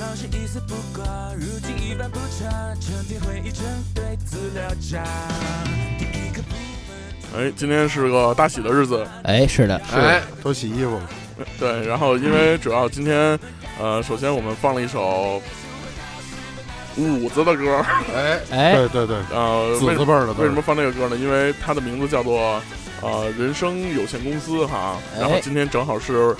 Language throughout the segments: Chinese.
老师一丝不挂，如今一般不差，成天回忆成堆资料夹。第一个部门。哎，今天是个大喜的日子，哎，是的，哎，都洗衣服。了，对。然后因为主要今天，呃，首先我们放了一首五子的歌，哎，哎，对对对，呃，子辈儿的为什么放这个歌呢？因为它的名字叫做呃人生有限公司哈。哎。然后今天正好是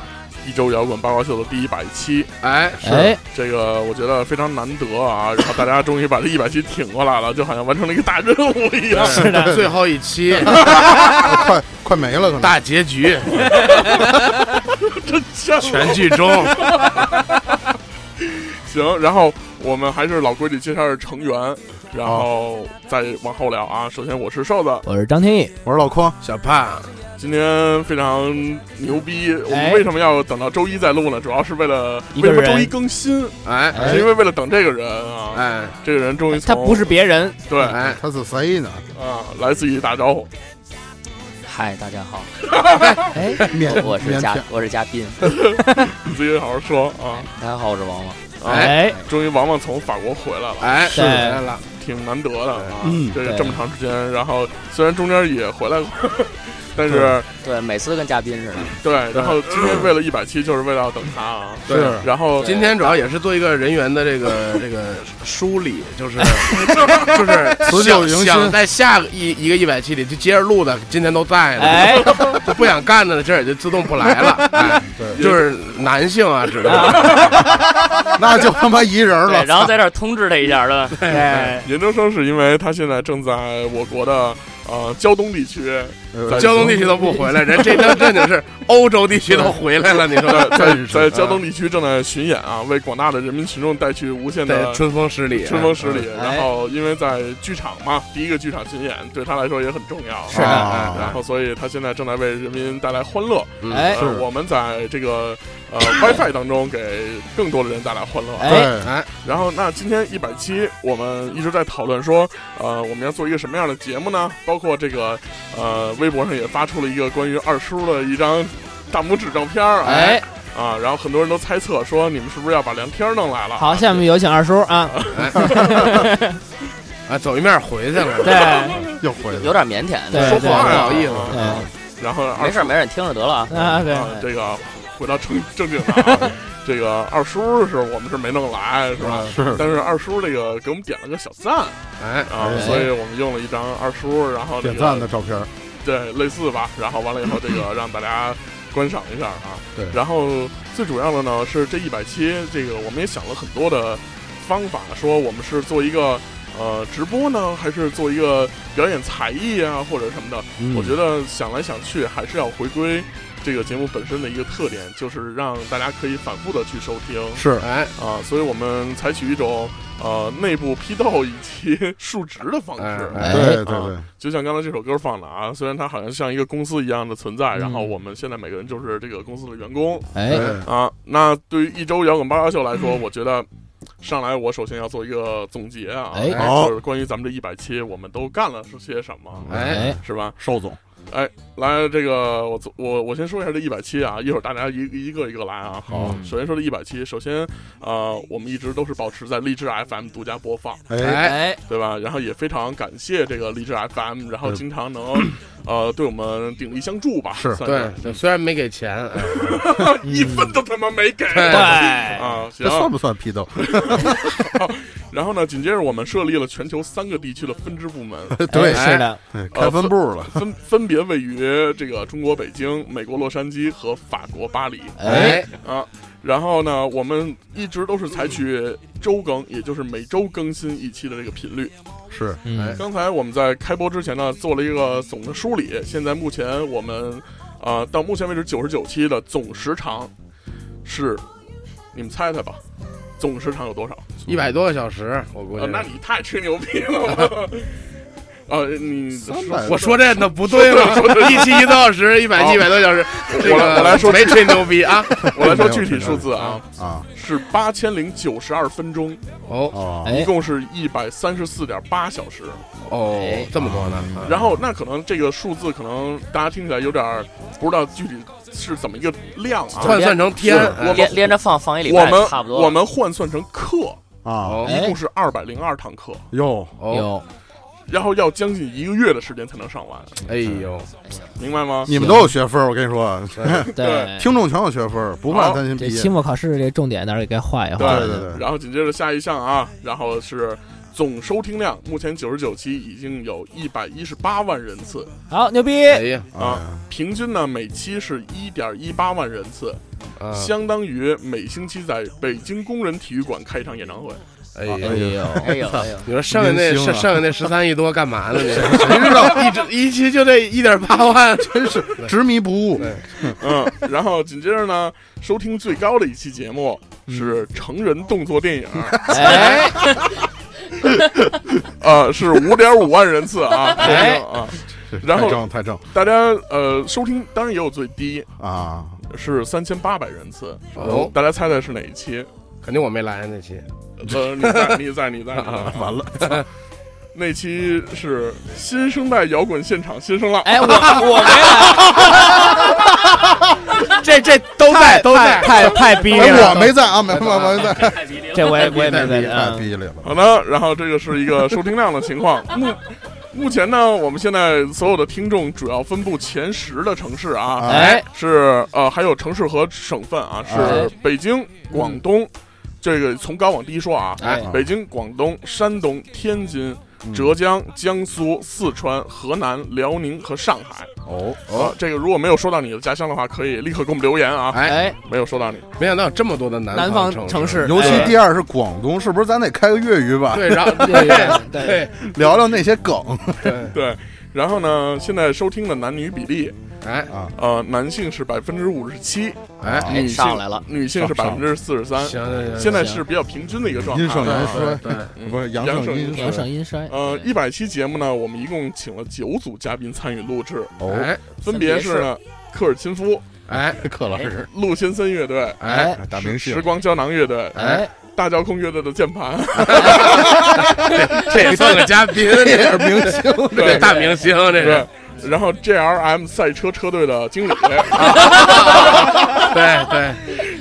一周摇滚八卦秀的第一百期，哎，是，这个我觉得非常难得啊。然后大家终于把这一百期挺过来了，就好像完成了一个大任务一样。是的，最后一期。快快没了，可能。大结局，真香啊。全剧终。行，然后我们还是老规矩，介绍成员，然后再往后聊啊。首先我是瘦子，我是张天翼，我是老匡，小胖，今天非常牛逼。我哎们为什么要等到周一再录呢？主要是为了为什么周一更新？哎哎是因为为了等这个人啊。哎这个人终于从他不是别人，对哎，他是谁呢？啊，来自于打招呼。嗨，大家好，哎，面我是嘉我是嘉宾，你自己好好说啊。大家好，我是王王。啊，哎，终于王王从法国回来了，哎，是。来了，挺难得的啊。嗯。对。这这么长时间，然后虽然中间也回来过，但是对，每次都跟嘉宾似的。对，然后今天为了一百期，就是为了要等他啊。对是然后今天主要也是做一个人员的这个这个梳理，就是 就是辞旧迎新想想在下个一一个一百期里就接着录的，今天都在呢，哎，就不想干的今儿也就自动不来了，哎，对，就是男性啊，知道吗？那就他妈一人对，了，然后在这儿通知他一下，对吧？哎，研究生是因为他现在正在我国的呃胶东地区，呃胶东地区都不回来，人这正正经是欧洲地区都回来了，你说在在在胶东地区正在巡演啊，为广大的人民群众带去无限的春风十里，春风十里。哎然后因为在剧场嘛，第一个剧场巡演对他来说也很重要。是的啊然后所以他现在正在为人民带来欢乐。嗯哎呃，我们在这个呃 WiFi 当中给更多的人带来欢乐。哎。对，哎，然后，那今天一百期，我们一直在讨论说，呃，我们要做一个什么样的节目呢？包括这个，呃，微博上也发出了一个关于二叔的一张大拇指照片儿，哎，啊，然后很多人都猜测说，你们是不是要把梁天弄来了？好，下面有请二叔啊，啊，走一面回去了，对，又回来了，有点腼腆，对说话呀不好意思，对，然后没事没事，你听着得了啊。啊，对，啊，这个回到正正经的啊，这个二叔是我们是没弄来，是吧？是但是二叔这个给我们点了个小赞哎，啊，哎所以我们用了一张二叔，然后这点赞的照片，对，类似吧。然后完了以后，这个 让大家观赏一下啊。对然后最主要的呢是这一百期，这个我们也想了很多的方法，说我们是做一个呃直播呢，还是做一个表演才艺啊，或者什么的。嗯我觉得想来想去，还是要回归这个节目本身的一个特点，就是让大家可以反复的去收听。是哎，啊，所以我们采取一种呃内部批斗以及述职的方式。哎对对对，就像刚才这首歌放的啊，虽然它好像像一个公司一样的存在，然后嗯我们现在每个人就是这个公司的员工哎，啊。那对于一周摇滚八卦秀来说，我觉得上来我首先要做一个总结啊，哎好就是关于咱们这一百期我们都干了是些什么，哎，哎，是吧？寿总，来，这个我我我先说一下这一百期啊，一会儿大家一一个一个来啊。好，嗯首先说这一百期，首先呃，我们一直都是保持在荔枝 FM 独家播放，哎，哎，对吧？然后也非常感谢这个荔枝 FM，然后嗯经常能呃对我们鼎力相助吧，是对，对虽然没给钱，哎 一分都他妈没给对啊！行这，算不算批斗？然后呢，紧接着我们设立了全球三个地区的分支部门，对，哎是的，哎开分部了，分分别位于这个中国北京、美国洛杉矶和法国巴黎哎，啊。然后呢，我们一直都是采取周更，也就是每周更新一期的这个频率。是嗯，刚才我们在开播之前呢，做了一个总的梳理。现在目前我们，呃，到目前为止九十九期的总时长是，你们猜猜吧，总时长有多少？一百多个小时，我估计呃，。那你太吹牛逼了。呃，你300我说这那不对吗？一期一个多小时，一百一百多小时，这我来我来说没吹牛逼啊！我来说具体数字啊，啊是八千零九十二分钟，哦一共是一百三十四点八小时。哦哎，这么多呢？然后那可能这个数字可能大家听起来有点不知道具体是怎么一个量啊。换算成天，连连着放放一礼拜我们差不多。我们换算成克，啊哦一共是二百零二堂课，哟哦，有然后要将近一个月的时间才能上完，哎呦，明白吗？你们都有学分，我跟你说，对，听众全有学分，不怕担心毕业这期。末考试这重点哪儿也该画一画。对对对，然后紧接着下一项啊，然后是总收听量，目前九十九期已经有一百一十八万人次，好牛逼！哎呀，啊平均呢每期是一点一八万人次，啊相当于每星期在北京工人体育馆开一场演唱会。哎。呦，哎呦哎呦，你说剩下那剩剩下那十三亿多干嘛呢？你谁知道 一直一期就这一点八万，真是执迷不悟。嗯，然后紧接着呢，收听最高的一期节目是成人动作电影，哎，呃，是五点五万人次啊，啊。然太后正太正大家呃收听当然也有最低，啊！是三千八百人次。哦大家猜猜是哪一期？肯定我没来那期。呃，你在，你在，你在，啊完了，那期是新生代摇滚现场新生浪。哎，我我没来，这这都在都在，太太逼哎，了，我没在啊，没没没在，这我也我也没在太啊。逼了。好的，然后这个是一个收听量的情况。目目前呢，我们现在所有的听众主要分布前十的城市啊，啊哎，是呃，还有城市和省份啊，是哎北京、广东。这个从高往低说啊，哎。北京、广东、山东、天津、嗯。浙江、江苏、四川、河南、辽宁和上海。哦啊，这个如果没有说到你的家乡的话，可以立刻给我们留言啊。哎，哎，没有说到你，没想到有这么多的南南方方城市，尤其哎第二是广东，是不是咱得开个粤语版，对，然后对对对对。聊聊那些梗。对，对。然后呢，现在收听的男女比例，哎。啊？呃，男性是百分之五十七，哎，哎女性上来了，女性是百分之四十三。行行行，现在是比较平均的一个状态。阴盛阳衰，对，嗯不是阳阳盛盛阴阳衰盛阴衰。呃，一百期节目呢，我们一共请了九组嘉宾参与录制，哦，哎分别是呢科尔钦夫、哎。克老师，陆先森乐队、哎，大明星，时光胶囊乐队、哎，大交控乐队的键盘，这也算个嘉宾，这也是明星，这大明星，这是，然后 JLM 赛车车队的经理，对对，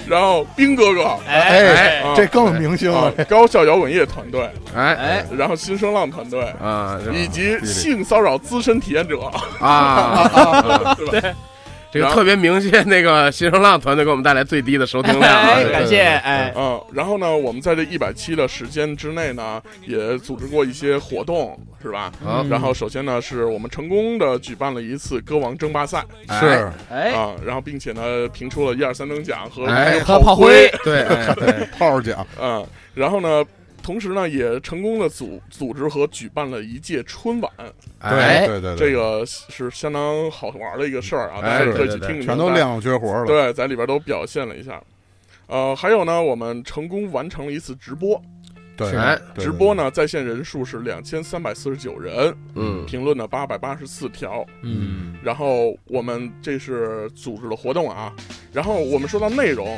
然后兵哥哥，哎，啊这更明星啊了，高校摇滚乐团队，哎哎，然后新声浪团队。啊以及性骚扰资深体验者，啊，对吧？这个特别明显，那个新声浪团队给我们带来最低的收听量啊，哎，感谢，哎，嗯，然后呢，我们在这一百期的时间之内呢，也组织过一些活动，是吧？啊然后首先呢，是我们成功的举办了一次歌王争霸赛是哎，啊，然后并且呢，评出了一二三等奖和哎还有和炮灰灰，对哎 对，炮奖，嗯，然后呢。同时呢，也成功的组组织和举办了一届春晚，哎对。对对，这个是相当好玩的一个事儿啊！大家可以去对对对听听，全都亮绝活了，对，在里边都表现了一下。呃，还有呢，我们成功完成了一次直播，对。直播，呢在线人数是两千三百四十九人，嗯。评论呢八百八十四条。嗯，然后我们这是组织的活动啊，然后我们说到内容，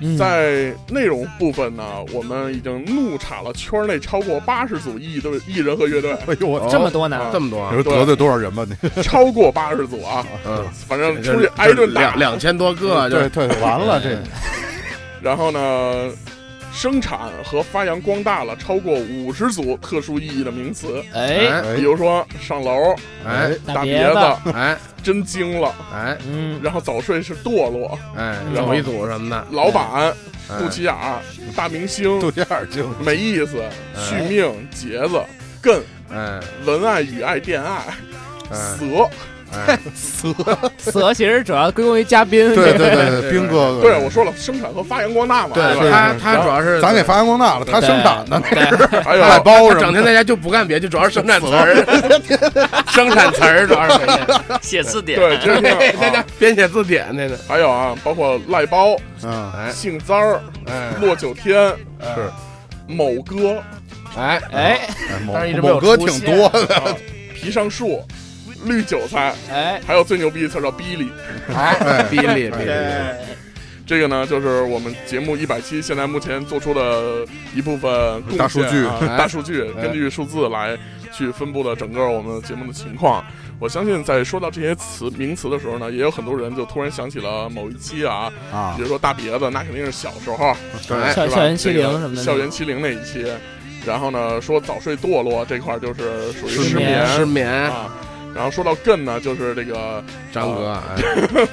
嗯。在内容部分呢，我们已经怒插了圈内超过八十组艺队艺人和乐队，哎呦这么多呢，这么多你，说得罪多少人吧你？超过八十组啊，嗯，反正出去挨顿打。两。两千多个，就对对，完了这。然后呢，生产和发扬光大了超过五十组特殊意义的名词，哎，哎。比如说上楼、哎。大别别子、哎。真惊了，哎。嗯，然后早睡是堕落，哎，然后一组什么的，老板、哎。肚脐眼儿、大明星、杜家耳镜，没意思、续命、节子、艮、哎。文爱、与爱、恋爱、哎蛇蛇，其实主要归功于嘉宾，对对对对，兵哥。哥，对，我说了，生产和发扬光大嘛，对吧？他他主要是咱给发扬光大了，他生产的对，还有外包整天在家就不干别的，就主要是生产词儿，生产词儿主要是写字典，对，在是家编写字典那个，还有啊，包括赖包、嗯，哎。杏簪儿、哎。落九天、是。某哥、哎。哎，哎某但是一直没有某哥挺多的，啊皮上树、绿韭菜，哎，还有最牛逼的词儿叫哔哩。哎，哔哩哔哩，这个呢，就是我们节目一百期现在目前做出的一部分贡献、啊、大数据。哎 大数据哎。根据数字来去分布的整个我们节目的情况。我相信在说到这些词名词的时候呢，也有很多人就突然想起了某一期啊，啊。比，如说大别子，那肯定是小时候，对。校校园欺凌什么的，校园欺凌那一期。然后呢，说早睡堕落这块儿就是属于失失眠。失眠，啊。然后说到更呢，就是这个张哥，哎，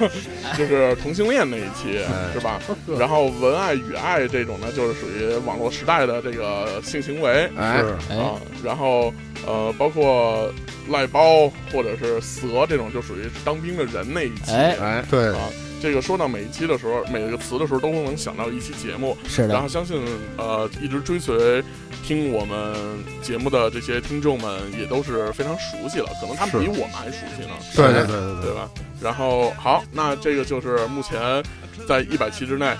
就是同性恋那一期哎是吧？然后文爱与爱这种呢，就是属于网络时代的这个性行为哎，是哎，啊。然后呃，包括赖包或者是蛇这种，就属于当兵的人那一期。哎哎，对啊，这个说到每一期的时候，每个词的时候，都能想到一期节目。是的然后，相信呃，一直追随听我们节目的这些听众们，也都是非常熟悉了，可能他们比我们还熟悉呢。对对对对对，对吧？然后好，那这个就是目前在一百期之内，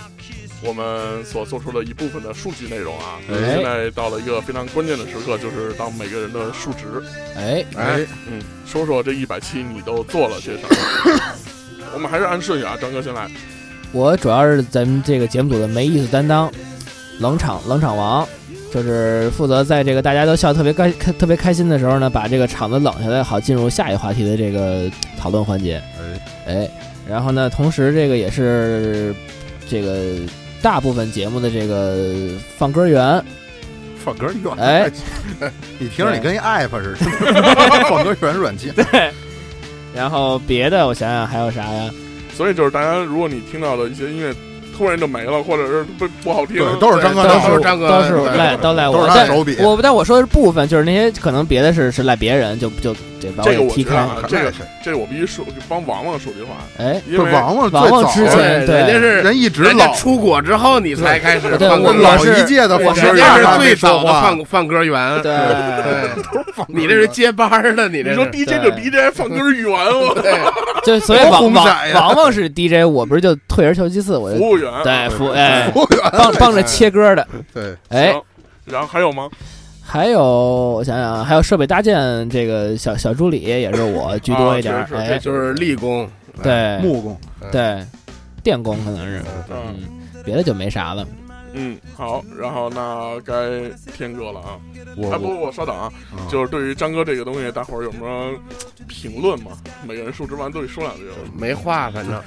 我们所做出的一部分的数据内容啊。哎现在到了一个非常关键的时刻，就是到每个人的数值。哎，哎，嗯，说说这一百期你都做了些什么？我们还是按顺序啊，张哥先来。我主要是咱们这个节目组的没意思担当，冷场冷场王，就是负责在这个大家都笑得特别开开特别开心的时候呢，把这个场子冷下来，好进入下一话题的这个讨论环节。哎，然后呢，同时这个也是这个大部分节目的这个放歌员，放歌员，哎，你听着你跟一 app 似的，放歌员软件，然后别的我想想还有啥呀？所以就是大家，如果你听到的一些音乐突然就没了，或者是不不好听，对，都是张哥都是张哥，都是赖都赖都是我，但他手笔，我但我说的是部分，就是那些可能别的是是赖别人，就就这把这个给踢开。我觉得啊，这个是这个我必须说，帮王王说句话，哎，因为王王王王之最早前对人家是人一直人家老出国之后，你才开始对放歌老一届的放我是歌人家是员还没最早的，放放歌员，对对，你这是接班儿的，你这你说是 DJ 就 DJ 放歌员，我对，就所以多王王王王是 DJ，我不是就退而求其次，我就服务员啊对服哎服务员帮帮着切歌的。对，哎，行然后还有吗？还有我想想啊，还有设备搭建这个小小助理也是我居多一点哎，就是力工，对木工，对，电工可能是，嗯。嗯，别的就没啥了。嗯，好，然后那该天哥了啊！我啊不我不，稍等啊，嗯就是对于张哥这个东西，大伙儿有什么评论吗？每个人述职完都得说两句。没话，反正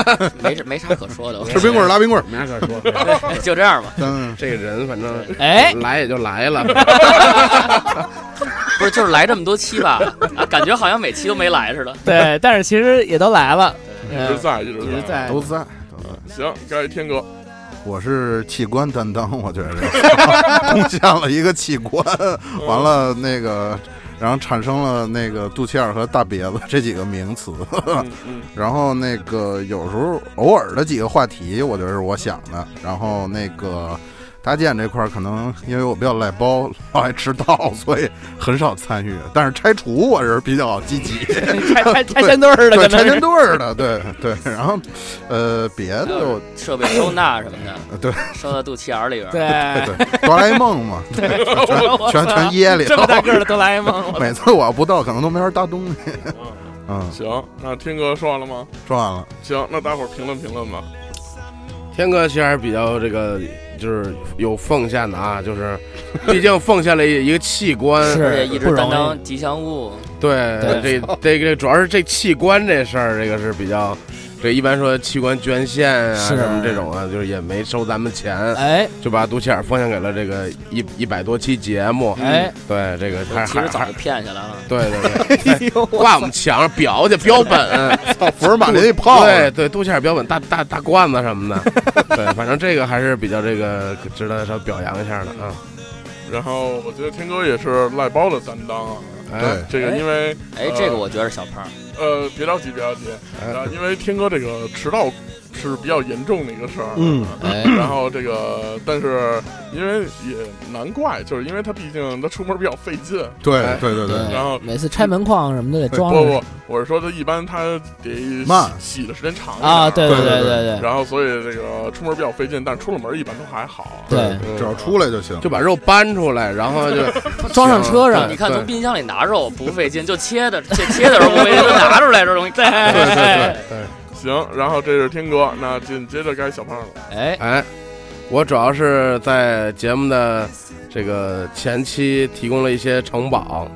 没没啥可说的，我吃冰棍儿拉冰棍儿，没啥可说。就这样吧。嗯，这个人反正哎，来也就来了，不是，就是来这么多期吧，啊，感觉好像每期都没来似的。对，但是其实也都来了，一直在，一直一直在都在。行，该天哥。我是器官担当，我觉得 贡献了一个器官，完了那个，然后产生了那个肚脐眼儿和大鼻子这几个名词，然后那个有时候偶尔的几个话题，我觉得是我想的，然后那个搭建这块儿可能因为我比较赖包，老爱迟到，所以很少参与，但是拆除我是比较积极，拆拆拆迁队儿的，拆迁队儿的，对对，然后呃别的我设备收纳什么的，呃对收到肚脐眼儿里边儿。对，对哆啦 A 梦嘛，对全操全掖里头这么。大个儿的哆啦 A 梦，每次我要不到，可能都没法搭东西。嗯，行，那天哥说完了吗？说完了。行，那大伙儿评论评论吧。天哥其实还是比较这个，就是有奉献的啊，就是毕竟奉献了一一个器官，是而且一直担当吉祥物，对，对。这这个主要是这器官这事儿，这个是比较，这一般说器官捐献啊什么这种啊，就是也没收咱们钱，哎就把肚脐眼奉献给了这个一一百多期节目，哎，对这个还还还其实早就骗下来了。对对对，挂我们墙上裱去标本，操，福尔马林一泡，对对，肚脐眼标本大大大罐子什么的，对，反正这个还是比较这个值得稍表扬一下的啊。然后我觉得天哥也是赖包的担当啊。哎对，这个因为哎，这个我觉得是小胖，呃，别着急，别着急，哎。啊，因为天哥这个迟到迟是比较严重的一个事儿。嗯，哎，然后这个，但是因为也难怪，就是因为他毕竟他出门比较费劲。对哎。对对对，然后每次拆门框什么的得装不不，我是说他一般他得慢。洗洗的时间长啊，对对对对对。对然后所以这个出门比较费劲，但是出了门一般都还好。对，嗯。只要出来就行。就把肉搬出来，然后就 装上车。上你看从冰箱里拿肉不费劲，就切的切切的时候不费劲，就拿出来这容易。对对对对。对。行，然后这是天哥，那紧接着该小胖了。哎，哎，我主要是在节目的这个前期提供了一些城堡，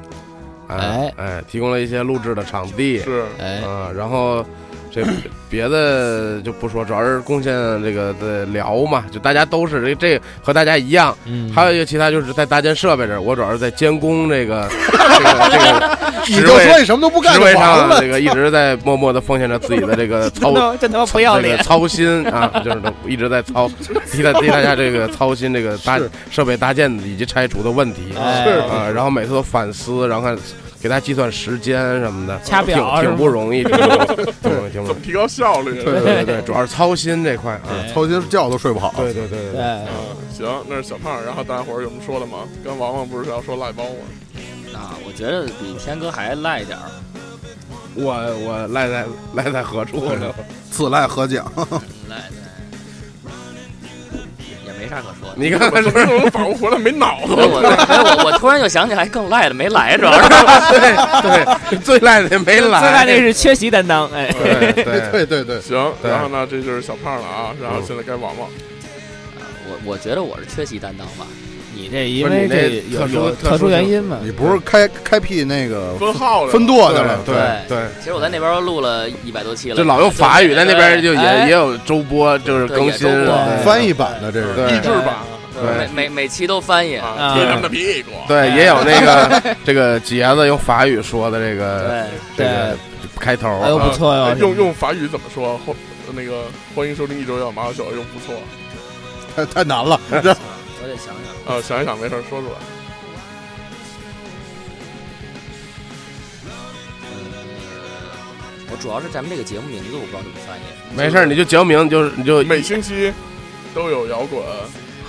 哎。哎，提供了一些录制的场地，是，哎，啊，然后这别的就不说，主要是贡献这个的聊嘛，就大家都是这这和大家一样，嗯，还有一个其他就是在搭建设备这儿，我主要是在监工这个 这个这个你就职位说你什么都不干就职位完了。上这个一直在默默的奉献着自己的这个 操真他妈真他妈不要脸。这个，操心啊，就是都一直在操 替大替大家这个操心这个搭是。设备搭建以及拆除的问题。哎。啊，然后每次都反思，然后看给他计算时间什么的，掐表挺挺不容易，挺不容易，挺不容易，挺不容易。怎么提高效率？对对对对，主要是操心这块啊。哎操心觉都睡不好。对对对对对，嗯，行，那是小胖。然后大家伙儿有什么说的吗？跟王王不是要说赖包吗？啊，我觉得比天哥还赖点儿。我我赖在赖在何处呢？此赖何讲？没啥可说的。你看看是怎么仿佛回来没脑子我我我我突然就想起来更赖的没来，主要是对对，最赖的也没来，最赖那是缺席担当，哎，对对 对对对，行，然后呢，这就是小胖了啊。然后现在该王王。我我觉得我是缺席担当吧。你这因为这有特殊有特殊原因嘛，你不是开开辟那个分号了分舵去了？对对。其实我在那边录了一百多期了，就老用法语，在那边就也哎也有周播，就是更新翻译版的这是。对励志版对每每每期都翻译。贴他们的屁股。对，也有那个 这个杰子用法语说的这个，这个开头哎不错哟呃，用用法语怎么说？欢那个欢迎收听一周要马小用不错太太难了。我得想想。啊，想一想没事儿说出来。我主要是咱们这个节目名字我不知道怎么翻译。没事儿，你就节目名就是你就每星期都有摇滚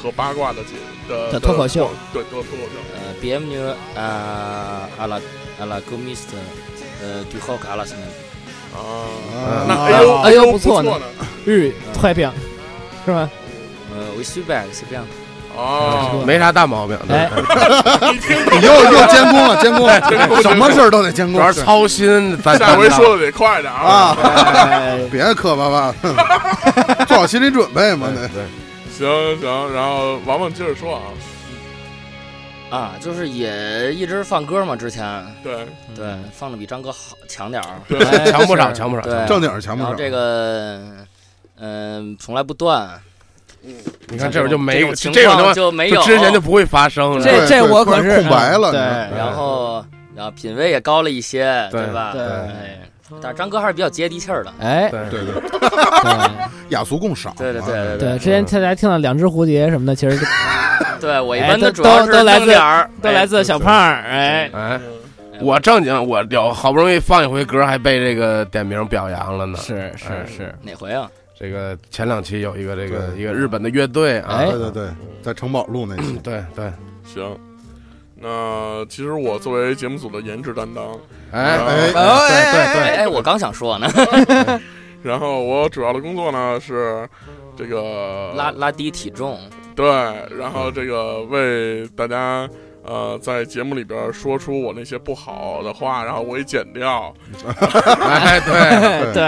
和八卦的节的的脱口秀，对，都有脱口秀。呃，bienvenue à à la à la comiste 呃 du rock à la semaine。啊，啊那哎呦哎呦不不错呢呢。日语太棒，是吧？呃，we super 是这样。哦，没啥大毛病。对哎 你又又监工了，监工，什么事儿都得监工主要。是操心，咱下回说的得快点啊。别磕巴巴，做好心理准备嘛。那对，行行，然后王王接着说啊。啊，就是也一直放歌嘛，之前对对放的比张哥好强点儿。对，哎强不少，是强不少。对，正经儿强不少。然后这个嗯从来不断，你看这会儿就没这种情这种就没有。之前就不会发生了。这这我可是空白了对然后然后品味也高了一些，对吧？对哎，但是张哥还是比较接地气儿的。哎，对对对，对 雅俗共赏对。对对对对，之前大家听到两只蝴蝶什么的，其实都 对，我一哎般都主要是都都来自都来自小胖儿，哎，哎，我正经，我有好不容易放一回歌，还被这个点名表扬了呢。是是哎是，哪回啊？这个前两期有一个这个一个日本的乐队啊。哎，对对对，在城堡路那期，对对，行。那其实我作为节目组的颜值担当，哎。哎对对对，哎，我刚想说呢，然后我主要的工作呢是这个拉拉低体重，对，然后这个为大家呃在节目里边说出我那些不好的话，然后我给剪掉，哎对，对，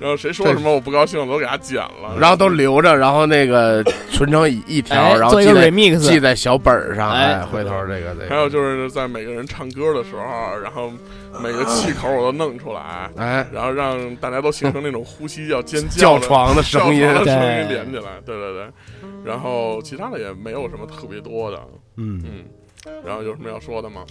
然后谁说什么我不高兴，我都给他剪了，然后都留着，然后那个存成一一条，哎然后做一个记在 remix 记在小本儿上，哎。哎，回头这个这还有，就是在每个人唱歌的时候，然后每个气口我都弄出来，哎，然后让大家都形成那种呼吸要尖叫叫床的声音。连起来，对对对，然后其他的也没有什么特别多的，嗯，嗯，然后有什么要说的吗？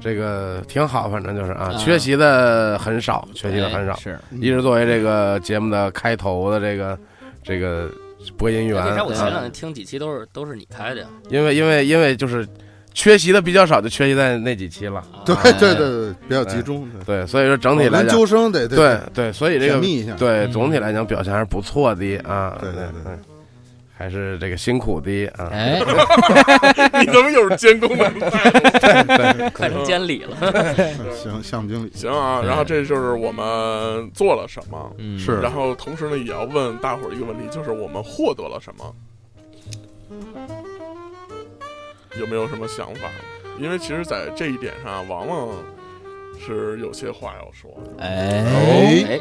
这个挺好，反正就是啊，啊缺席的很少，缺席的很少哎，是一直作为这个节目的开头的这个这个播音员为啥我前两啊，天听几期都是都是你开的呀？因为因为因为就是缺席的比较少，就缺席在那几期了。对哎对对对，比较集中。对，所以说整体来讲，研究生得对对对，所以这个甜蜜一下。对嗯总体来讲表现还是不错的啊。对对对对，还是这个辛苦的啊。哎，你怎么又是监工的？快成监理了。行，项目经理行啊，然后这就是我们做了什么，嗯是然后同时呢，也要问大伙儿一个问题，就是我们获得了什么？有没有什么想法？因为其实，在这一点上，王王是有些话要说的。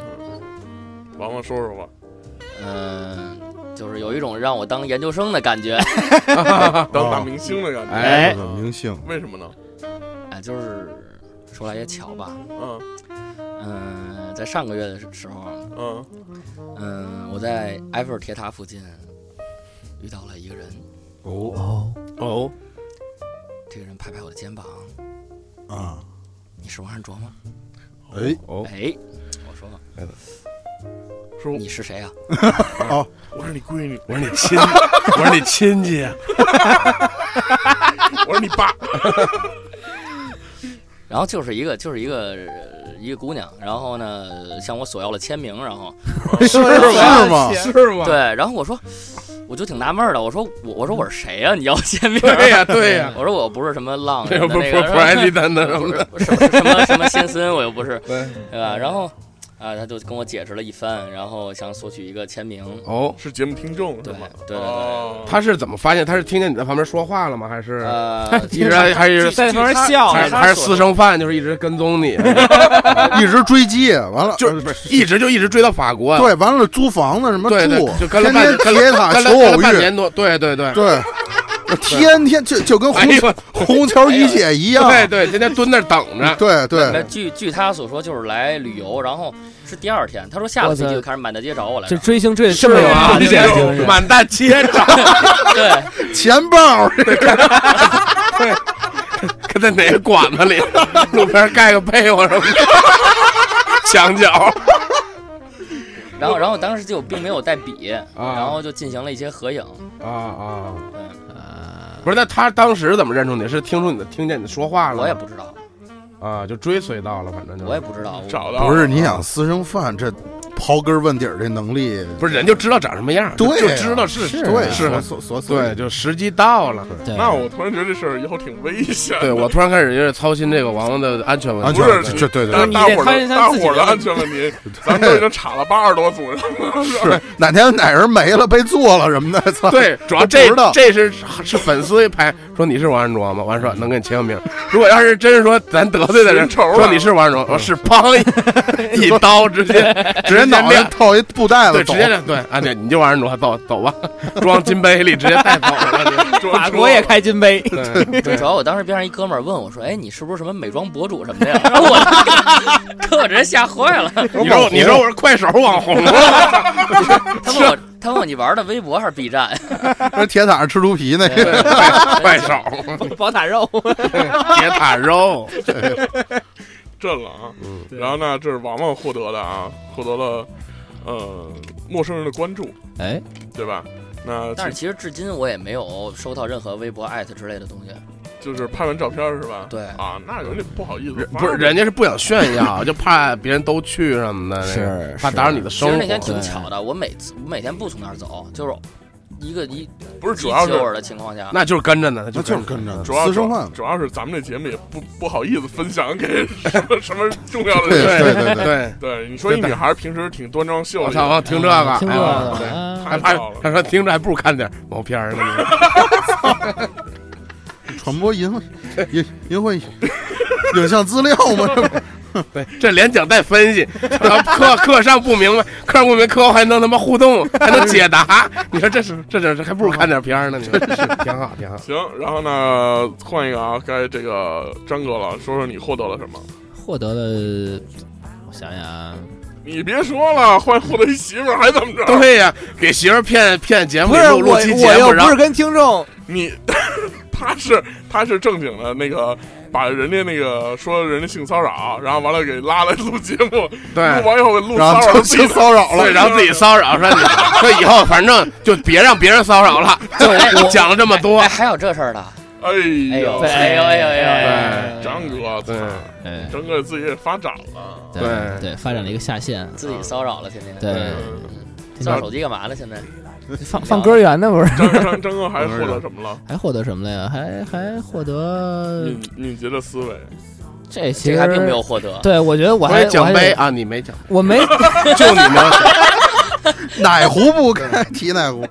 王王说说吧，嗯，就是有一种让我当研究生的感觉。当大明星的感觉。哎明星为什么呢？哎，就是说来也巧吧，嗯嗯，在上个月的时候，嗯嗯，我在埃菲尔铁塔附近遇到了一个人，哦哦，哦，这个人拍拍我的肩膀，啊，你是王安卓吗？哎哦，哎，我说说你是谁啊？我是你闺女，我是你亲，我是你亲戚啊。我是你爸。然后就是一个就是一个呃一个姑娘，然后呢向我索要了签名，然后是吗？是吗？对，然后我说我就挺纳闷的，我说我我说我是谁呀、你要签名？对呀对呀我说我不是什么浪什这不不么的那个不艾利丹的什么的，什么什么什么先森，我又不是，对对吧？然后啊，他就跟我解释了一番，然后想索取一个签名。哦，是节目听众是对吗？对对对哦他是怎么发现？他是听见你在旁边说话了吗？还是呃，一直还是在旁边笑还是还是私生饭？就是一直跟踪你，一直追击，完了就是一直就一直追到法国。对，完了租房子什么对对住，就跟了天半天铁塔求偶遇，半年多。对对对。对，天天就就跟哎红呦，红桥一姐一样，对对，天天蹲那儿等着。对那对，据据他所说，就是来旅游，然后是第二天，他说下了飞机就开始满大街找我来这。追星追的这么有吗风险，满大街找，对，钱包对跟在哪个馆子里，路边盖个被窝什么的，墙角。然后然后当时就并没有带笔，啊然后就进行了一些合影。啊啊！对，不是，那他当时怎么认出你？是听出你的听见你说话了？我也不知道，啊，就追随到了，反正就我也不知道。找到不是你想私生饭这刨根问底儿这能力，不是人就知道长什么样，对就知道是对是所所所对，就时机到了。对那我突然觉得这事儿以后挺危险的。对我突然开始有点操心这个王王的安全问题。安全不是这对对大伙儿的得看一下大伙儿的的安全问题，咱们都已经查了八十多组人了。是哪天哪人没了被做了什么的，操，对，主要这知道这是是粉丝一拍说你是王安卓吗？完说能给你签个名。如果要是真是说咱得罪的人寻仇了说你是王安卓，我是砰一 一刀直接直接脑袋套一布袋子直，接对啊，你你就王安卓，走走吧，装金杯里直接带走了。法国也开金杯，对对 主要我当时边上一哥们儿问我说：“哎，你是不是什么美妆博主什么的呀？”然后我给我直接吓坏了。你说你说我是快手网红，他问我，他问我你玩的微博还是 B 站？说铁塔上吃猪皮那个，快手宝塔肉，铁塔肉，震了啊！嗯然后呢，这是王王获得的啊，获得了呃陌生人的关注，哎，对吧？那但是其实至今我也没有收到任何微博艾特之类的东西。就是拍完照片是吧？对啊，那人家不好意思不是人家是不想炫耀，就怕别人都去什么的，是怕打扰你的生活。其实那天挺巧的，我每次我每天不从那儿走，就是一个一不是主要是的情况下，那就是跟着呢，那那就是跟跟着主要私生饭，主要是咱们这节目也不不好意思分享给什么什么重要的对人。对对对，对。对，你说一女孩平时挺端庄秀丽我听这个，听这个太他好了他说听着还不如看点毛片儿呢。传播淫淫淫秽影像资料嘛，这不对，这连讲带分析，然后课课上不明白，课上不明白，课后还能他妈互动，还能解答。你说这是这这这还不如看点片儿呢？你说 是挺好挺好。行，然后呢，换一个啊，该这个张哥了，说说你获得了什么？获得了，我想想啊，你别说了，换获得一媳妇儿还怎么着？对呀，给媳妇儿骗骗节目录录期节目，然后我又不是跟听众，你他是他是正经的那个，把人家那个说人家性骚扰，然后完了给拉来录节目，对录完以后给录然骚后就性扰自己的骚扰了对，，然后自己骚扰说你 说以后反正就别让别人骚扰了，就讲了这么多哎，，还有这事儿的，哎哎呦，呦，哎呦，哎呦，哎呦，张哥，对哎，张哥自己也发展了，对对对，发展了一个下线，自己骚扰了，天天。对，骚扰手机干嘛呢？现在放放歌员呢不是？张张张哥还获得什么了？还获得什么了呀？还还获得敏敏捷的思维，这其实并没有获得。对，我觉得我还奖杯啊，你没奖，我没 就你没有奖。哪壶不开提哪壶。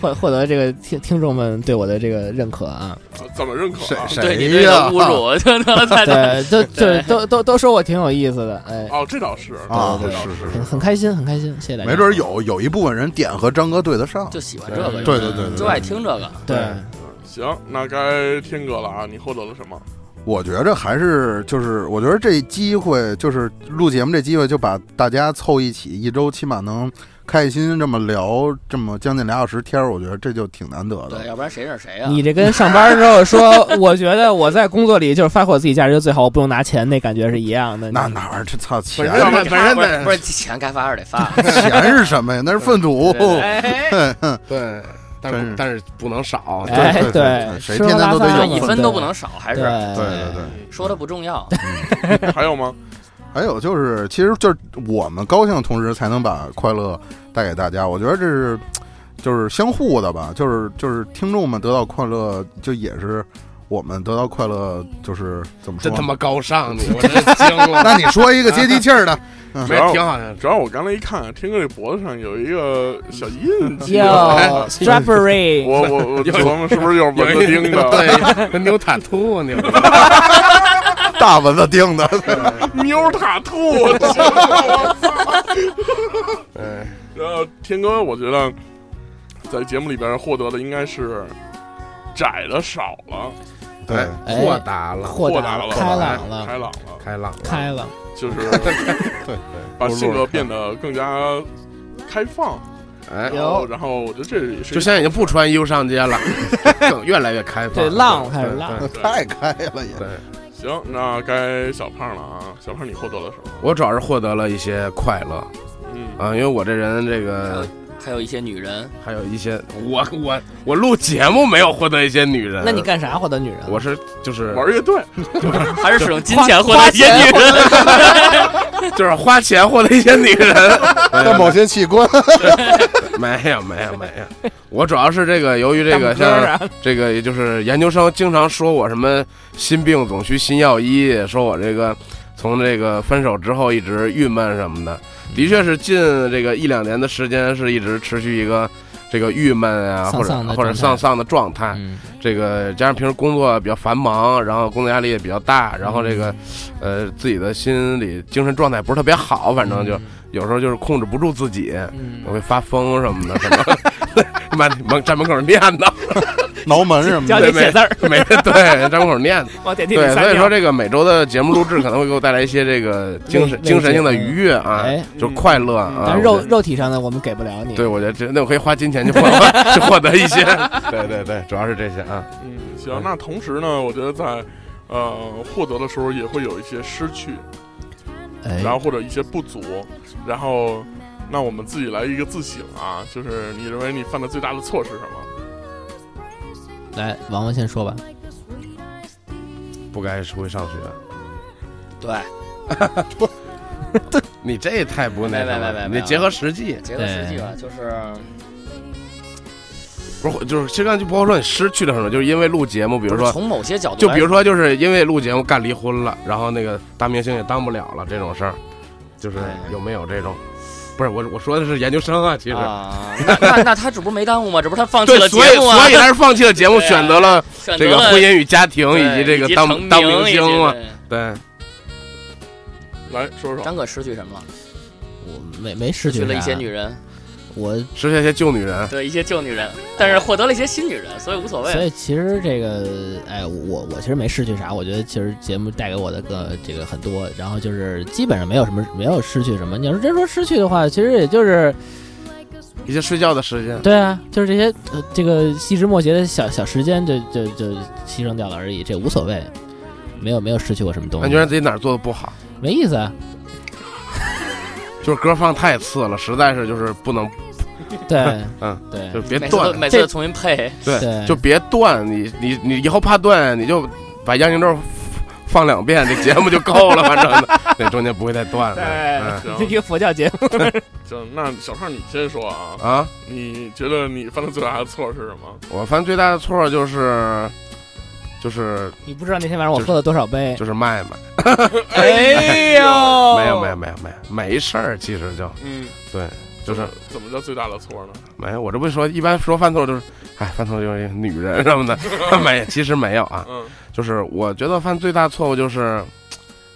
获获得这个听听众们对我的这个认可啊，怎么认可啊？对你对的侮辱，真的太对，都就都都都说我挺有意思的，哎，哦，这倒是啊这倒是是很很开心，很开心，谢谢大家。没准有有一部分人点和张哥对得上。就喜欢这个，对对对对就爱听这个。对，行，那该天哥了啊！你获得了什么？我觉着还是就是，我觉得这机会就是录节目这机会，就把大家凑一起，一周起码能开心这么聊这么将近俩小时天儿，我觉得这就挺难得的对，。要不然谁认识谁啊？你这跟上班之后说，我觉得我在工作里就是发挥我自己价值就最好，我不用拿钱，那感觉是一样的。那哪玩意儿？这操钱本身本身不是不是钱该发还是得发。钱是什么呀？那是粪土。哎，对，但是是但是不能少。哎对对对，谁天天都得有一分都不能少，还是对对对对。说的不重要。还有吗？还有就是，其实就是我们高兴，同时才能把快乐带给大家。我觉得这是就是相互的吧，就是就是听众们得到快乐，就也是我们得到快乐，就是怎么说？真他妈高尚你，我真惊了。那你说一个 接地气儿的，没挺好的，主要我刚才一看，听哥这脖子上有一个小印记，哟，strawberry，我我我琢磨是不是有蚊子叮的？对，牛塔兔牛。大蚊子叮的。妞塔兔，然后天哥，我觉得在节目里边获得的应该是窄的少了，对，哎豁达了，豁达达了，开朗了，开朗了，开朗了，开朗，就是 把性格变得更加开放。哎，然后，然后我觉得这也是就现在已经不穿衣服上街了，更越来越开放，对浪开始浪。太开了也。对，行，那该小胖了啊！小胖，你获得了什么？我主要是获得了一些快乐嗯，啊，因为我这人这个还有一些女人，还有一些，我我我录节目没有获得一些女人，那你干啥获得女人？我是就是玩乐队，还是使用金钱获得一些女人？就是花钱获得一些女人，的某些器官，没有没有没有，我主要是这个由于这个像啊，这个也就是研究生经常说我什么心病总需心药医，说我这个从这个分手之后一直郁闷什么的，的确是近这个一两年的时间是一直持续一个这个郁闷啊，或者或者丧丧的状态。嗯，这个加上平时工作比较繁忙，然后工作压力也比较大，然后这个呃自己的心理精神状态不是特别好，反正就有时候就是控制不住自己，嗯。我会发疯什么的，满门站门口念叨，挠门什么教的。你写字儿，每对站门口念 叨。往电梯里对，撒所以说。这个每周的节目录制可能会给我带来一些这个精神慰精神性的愉悦啊，哎，就是快乐啊。但是肉我觉得肉体上的我们给不了你。对，我觉得这那我可以花金钱去获去获得一些，对对对，主要是这些啊。嗯，行。那同时呢，我觉得在呃获得的时候也会有一些失去，哎，然后或者一些不足，然后那我们自己来一个自省啊，就是你认为你犯的最大的错是什么？来，王王先说吧。不该出去上学，对，对你这也太不那没没什么了，没没没有你结合实际，结合实际吧，就是不是就是其实刚才就包括说你失去了什么，就是因为录节目，比如说。从某些角度，就比如说，就是因为录节目干离婚了，然后那个大明星也当不了了这种事儿，就是有没有这种？不是我我说的是研究生啊，其实、啊，那那那他这不是没耽误吗？这不是他放弃对，了所以节目啊，所以他是放弃了节目，啊选择了这个婚姻与家庭以及这个当成当明星嘛。对对，来说说。张哥失去什么了？我没没失去了一些女人，我失去一些旧女人，对一些旧女人，但是获得了一些新女人，所以无所谓。所以其实这个，哎，我我其实没失去啥，我觉得其实节目带给我的个这个很多，然后就是基本上没有什么没有失去什么。你要是真说失去的话，其实也就是一些睡觉的时间。对啊，就是这些呃这个细枝末节的小小时间就就就牺牲掉了而已，这无所谓，没有没有失去过什么东西感觉得，自己哪儿做的不好，没意思啊。就是歌放太次了，实在是就是不能对 嗯，对就别断，这每次重新配，对，就别断。你你你以后怕断，你就把杨行州放两遍，这节目就够了，反正那，中间不会再断了。对，这一个佛教节目。行，那小胖你先说啊，啊，你觉得你犯的最大的错是什么？我犯最大的错就是就是你不知道那天晚上我喝了多少杯？就是麦麦，哎呦，没有没有没有没有没事儿，其实就嗯，对，就是怎么叫最大的错呢？没有。我这不是说一般说犯错就是，哎，犯错就是女人什么的，没，其实没有啊。嗯就是我觉得犯最大错误就是，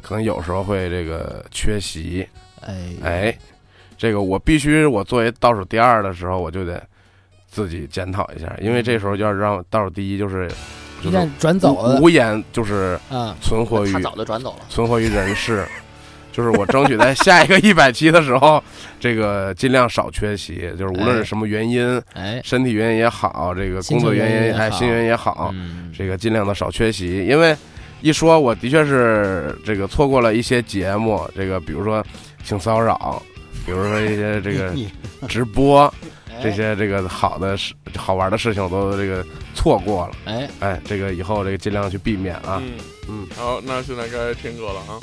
可能有时候会这个缺席，哎哎，这个我必须我作为倒数第二的时候，我就得自己检讨一下，因为这时候要让倒数第一，就是就是一旦转走了无言就是啊，存活于他早就转走了。存活于人世。就是我争取在下一个 一百期的时候，这个尽量少缺席。就是无论是什么原因，哎，身体原因也好，这个工作原因哎，心情原因也好心原因也好，嗯，这个尽量的少缺席，因为一说我的确是这个错过了一些节目，这个比如说性骚扰，比如说一些这个 直播，哎这些这个好的事、好玩的事情我都这个错过了。哎，哎，这个以后这个尽量去避免啊。嗯嗯，好，那现在该天哥了啊。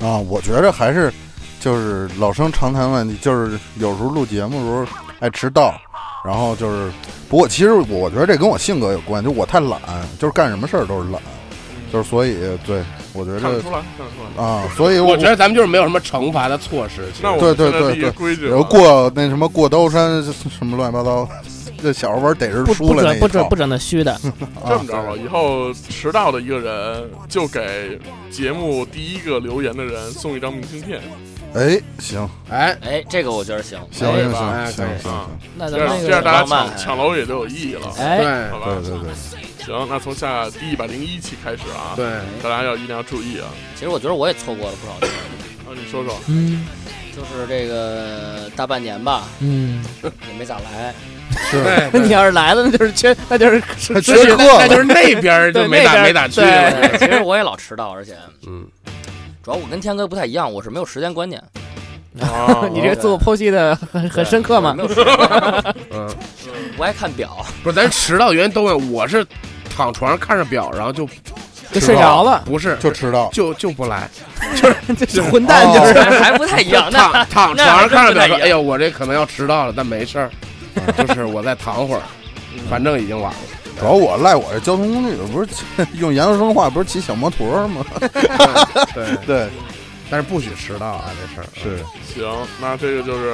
啊，我觉着还是就是老生常谈问题，就是有时候录节目的时候爱迟到，然后就是，不过其实我觉得这跟我性格有关，就我太懒，就是干什么事儿都是懒，就是所以对我觉得看得出来，看得出来。啊，所以我觉得咱们就是没有什么惩罚的措施。对对对对规矩了，然后过那什么过刀山什么乱七八糟，这小时候玩逮人不不书了那一套准不准不准那虚的，这么着吧，以后迟到的一个人就给节目第一个留言的人送一张明信片，哎，行哎，哎，这个我觉得行。行哎行行行行啊，那这样咱们这样大家抢抢楼也就有意义了，哎，对好吧？对对对，行，那从下第一百零一期开始啊，对，大家要一定要注意啊。其实我觉得我也错过了不少地方，啊，你说说，嗯就是这个大半年吧，嗯，也没咋来。是那你要是来了，那就是缺，那就是还缺那课那就是那边儿 就没打没打去了。其实我也老迟到，而且 嗯，主要我跟天哥不太一样，我是没有时间观念。哦，你这个自我剖析的很很深刻嘛没？有时间，嗯，不爱看表。不是，咱迟到原因都问，我是躺床上看着表，然后就就睡着了，不是就迟到，就就不来，就是混蛋，就是还不太一样，那躺躺床上看着表说，哎呦，我这可能要迟到了，但没事儿，就是我再躺会儿，反正已经晚了。主要我赖我这交通工具，不是 用研究生话，不是骑小摩托吗？对，对，但是不许迟到啊，这事儿是行，那这个就是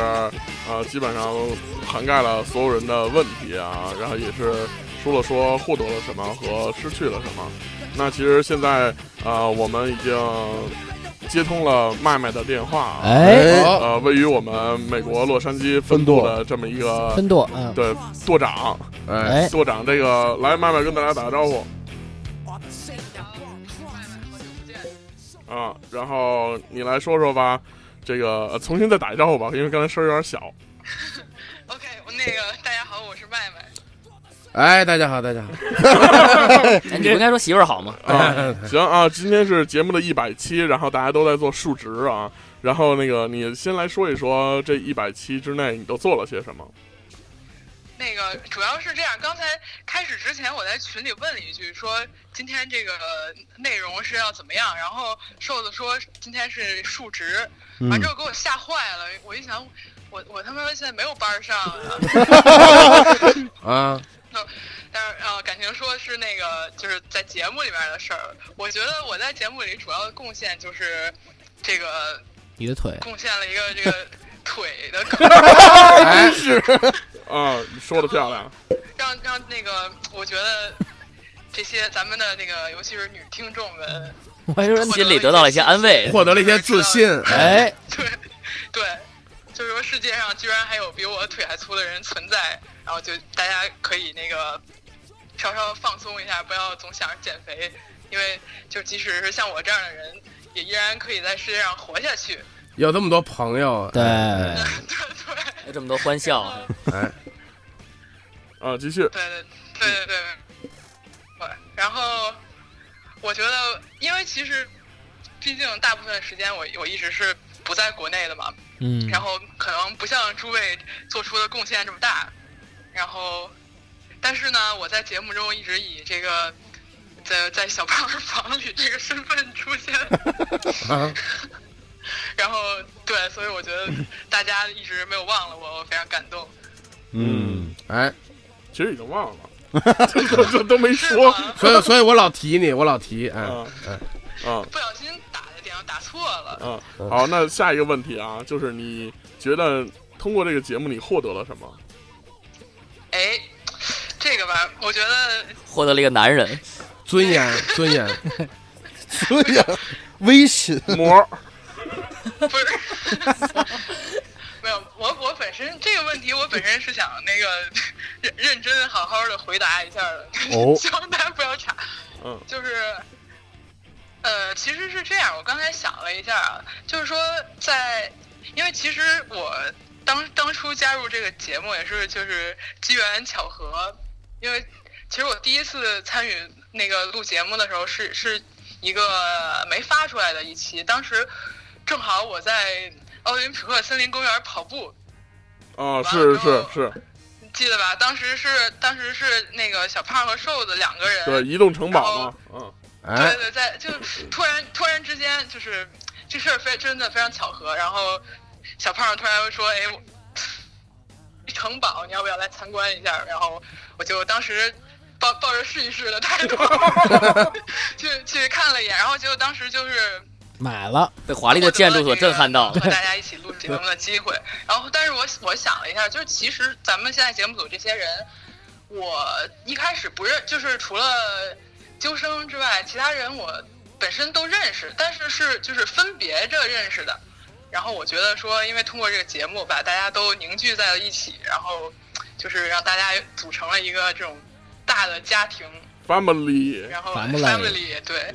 呃，基本上涵盖了所有人的问题啊，然后也是说了说获得了什么和失去了什么。那其实现在呃，我们已经接通了麦麦的电话啊，哎，位于我们美国洛杉矶分舵的这么一个分舵，嗯，对舵长，哎，哎，舵长这个来麦麦跟大家打个招呼。啊，然后你来说说吧，这个、呃重新再打一招呼吧，因为刚才声儿有点小。OK，那个大家好，我是麦麦。哎，大家好，大家好，哎你不应该说媳妇儿好吗？啊，行啊，今天是节目的一百期，然后大家都在做数值啊，然后那个你先来说一说这一百期之内你都做了些什么？那个主要是这样，刚才开始之前我在群里问了一句，说今天这个内容是要怎么样，然后瘦子说今天是数值，嗯完之后给我吓坏了。我一想，我我他妈现在没有班儿上啊，啊，但是呃，感情说是那个就是在节目里面的事儿。我觉得我在节目里主要的贡献就是这个你的腿，贡献了一个这个 腿的 哎，啊，你说的漂亮，让让那个，我觉得这些咱们的那个，尤其是女听众们，我还说心里得到了一些安慰。获得了一些自信，哎，对对，就是说世界上居然还有比我腿还粗的人存在，然后就大家可以那个稍稍放松一下，不要总想着减肥，因为就即使是像我这样的人，也依然可以在世界上活下去。有这么多朋友，对，哎对对有这么多欢笑，哎，啊，继续，对对对对对对。然后我觉得，因为其实，毕竟大部分时间我我一直是不在国内的嘛，嗯，然后可能不像诸位做出的贡献这么大，然后，但是呢，我在节目中一直以这个在在小胖房里这个身份出现，然后对，所以我觉得大家一直没有忘了我，我非常感动。嗯，哎，其实已经忘了，这这这都没是说。所以所以我老提你，我老提，哎，啊。哎。啊。不小心打错了。嗯！好，那下一个问题啊，就是你觉得通过这个节目你获得了什么？哎，这个吧，我觉得获得了一个男人，尊严 尊严，所以啊微信膜不是，没有，我我本身这个问题，我本身是想那个认认真好好的回答一下的，哦希望大家不要查。嗯就是，呃，其实是这样，我刚才想了一下啊，就是说在，因为其实我当当初加入这个节目也是就是机缘巧合，因为其实我第一次参与那个录节目的时候是是一个没发出来的一期，当时正好我在奥林匹克森林公园跑步，啊，是是是，记得吧？当时是当时是那个小胖和瘦子两个人，对，移动城堡嘛，嗯哎对，对，在就突然突然之间，就是这事儿非真的非常巧合。然后小胖突然说：“哎，我城堡你要不要来参观一下？”然后我就当时抱抱着试一试的态度 去去看了一眼，然后结果当时就是买了，被华丽的建筑所震撼到和大家一起录节目的机会。然后，但是我我想了一下，就是其实咱们现在节目组这些人，我一开始不认，就是除了究生之外，其他人我本身都认识，但是是就是分别着认识的。然后我觉得说，因为通过这个节目把大家都凝聚在了一起，然后就是让大家组成了一个这种大的家庭，，family，然后 Family 对，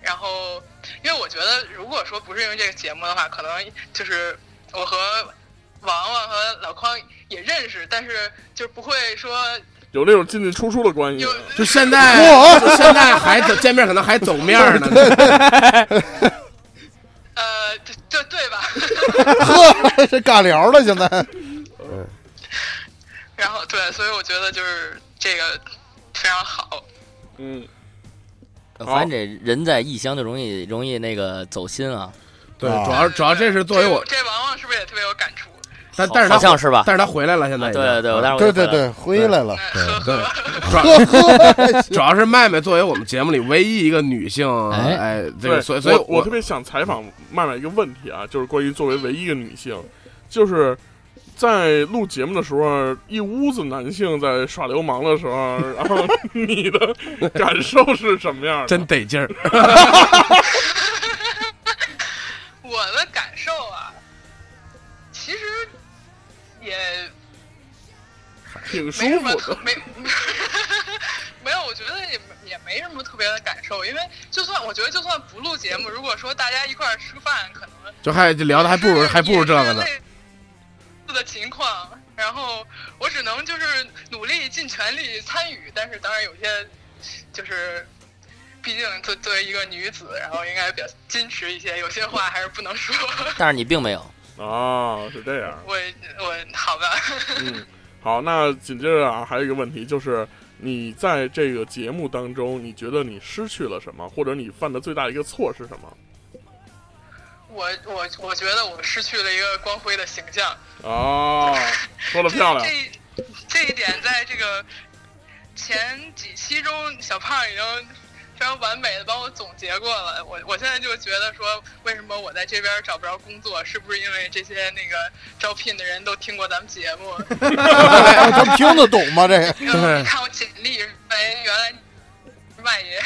然后因为我觉得如果说不是因为这个节目的话，可能就是我和王王和老匡也认识，但是就不会说有那种进进出出的关系。就现在，就现在还走见面，可能还走面呢。呃对对对吧？呵，这尬聊了，现在嗯 然后对，所以我觉得就是这个非常好。嗯，反正这人在异乡就容易容易那个走心啊，对，啊主要主要这是作为我，这这王王是不是也特别有感触？但但是他好像是吧？但是他回来了，现在已经对对，对对回来了对，回来了，对呵，主要 主要是麦麦作为我们节目里唯一一个女性，哎哎，这对，个所以所以我我特别想采访麦麦一个问题啊，就是关于作为唯一一个女性，就是在录节目的时候，一屋子男性在耍流氓的时候，然后 你的感受是什么样的？真得劲儿。我的感受啊，也挺舒没什么服的。特没，没有，我觉得也没也没什么特别的感受，因为就算我觉得就算不录节目，如果说大家一块儿吃饭，可能就还就聊的还不如还不如这个呢。的情况，然后我只能就是努力尽全力参与，但是当然有些就是。毕竟作作为一个女子，然后应该比较矜持一些，有些话还是不能说。但是你并没有。啊，是这样。我我好吧，嗯，好，那紧接着啊，还有一个问题就是，你在这个节目当中，你觉得你失去了什么，或者你犯的最大一个错是什么？我我我觉得我失去了一个光辉的形象。哦，说的漂亮。这这这一点在这个前几期中，小胖已经非常完美的帮我总结过了。我我现在就觉得说，为什么我在这边找不着工作，是不是因为这些那个招聘的人都听过咱们节目？哎他们听得懂吗？这个？你看我简历，哎，原来外爷，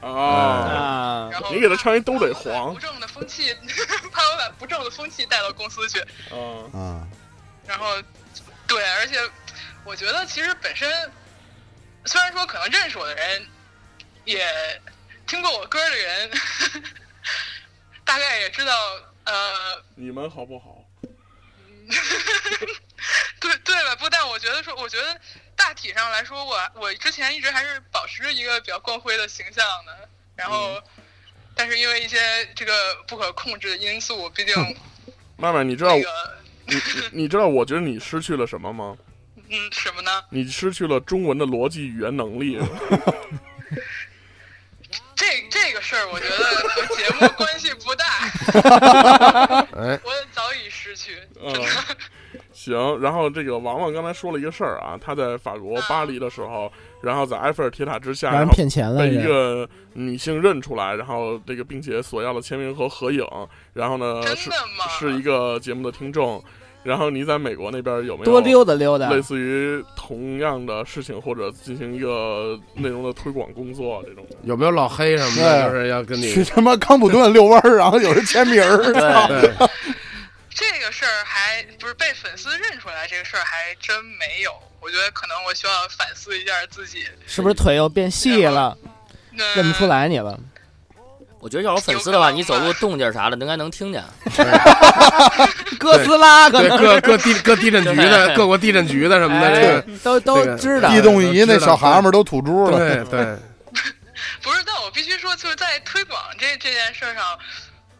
哦，啊，然后你给他唱一都得怕我把黄不正的风气，怕我把不正的风气带到公司去。嗯嗯，然后，对，而且我觉得其实本身，虽然说可能认识我的人，也听过我歌的人，大概也知道，呃，你们好不好？对对了？不但我觉得说，我觉得大体上来说，我我之前一直还是保持着一个比较光辉的形象的。然后，但是因为一些这个不可控制的因素，毕竟麦麦，你知道那个 你你你知道我觉得你失去了什么吗？嗯什么呢？你失去了中文的逻辑语言能力。这这个事儿，我觉得 和节目关系不大，哎，我早已失去，嗯。行，然后这个王王刚才说了一个事儿啊，他在法国巴黎的时候，然后在埃菲尔铁塔之下，然后骗钱了被一个。女性认出来，然后这个并且索要了签名和合影，然后呢是？是一个节目的听众，然后你在美国那边有没有多溜达溜达。类似于同样的事情，或者进行一个内容的推广工作这种？有没有老黑什么的，对就是要跟你去他妈康普顿遛弯儿，然后有人签名儿，对，对 这个事儿还不是被粉丝认出来，这个事儿还真没有。我觉得可能我需要反思一下自己，是不是腿又变细了，呃认不出。来你了？我觉得要有粉丝的话，你走路动静啥的，应该能听见。哥斯拉可对能各各地各地震局的各国地震局的什么的，哎这个都都这个知道。地动仪那小蛤蟆都吐珠了。对对，不是，但我必须说，就是在推广这这件事儿上，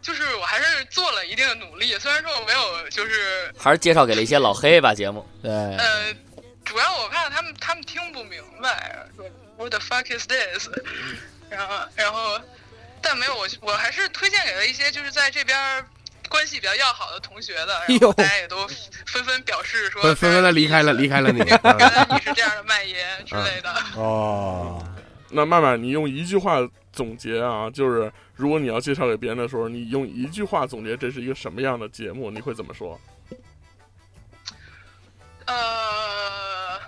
就是我还是做了一定的努力。虽然说我没有，就是还是介绍给了一些老黑吧节目。对，呃，主要我怕他们他们听不明白，说 What the fuck is this？然后然后，但没有我我还是推荐给了一些就是在这边儿关系比较要好的同学的，然后大家也都纷纷表示说，纷纷纷的离开了离开了你。原啊来你是这样的麦爷之类的。哦，那曼曼，你用一句话总结啊，就是如果你要介绍给别人的时候，你用一句话总结这是一个什么样的节目，你会怎么说？呃，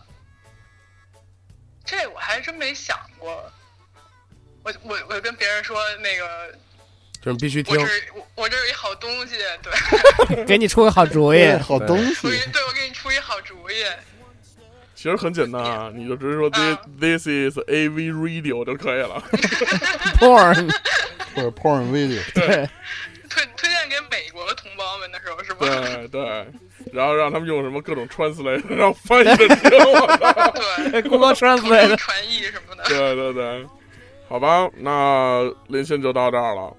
这我还真没想过。我我我跟别人说那个，就是必须我听这，我我这有一好东西，对，给你出个好主意。好东西给，对我给你出一好主意。其实很简单啊，你就直接说 this this is AV radio 就可以了。porn，或者 porn video，对，推推荐给美国的同胞们的时候是吧？对对，然后让他们用什么各种 translate，然后翻译着听。我操对，Google 同 Translate 传译什么的。对对对，好吧，那连线就到这儿了。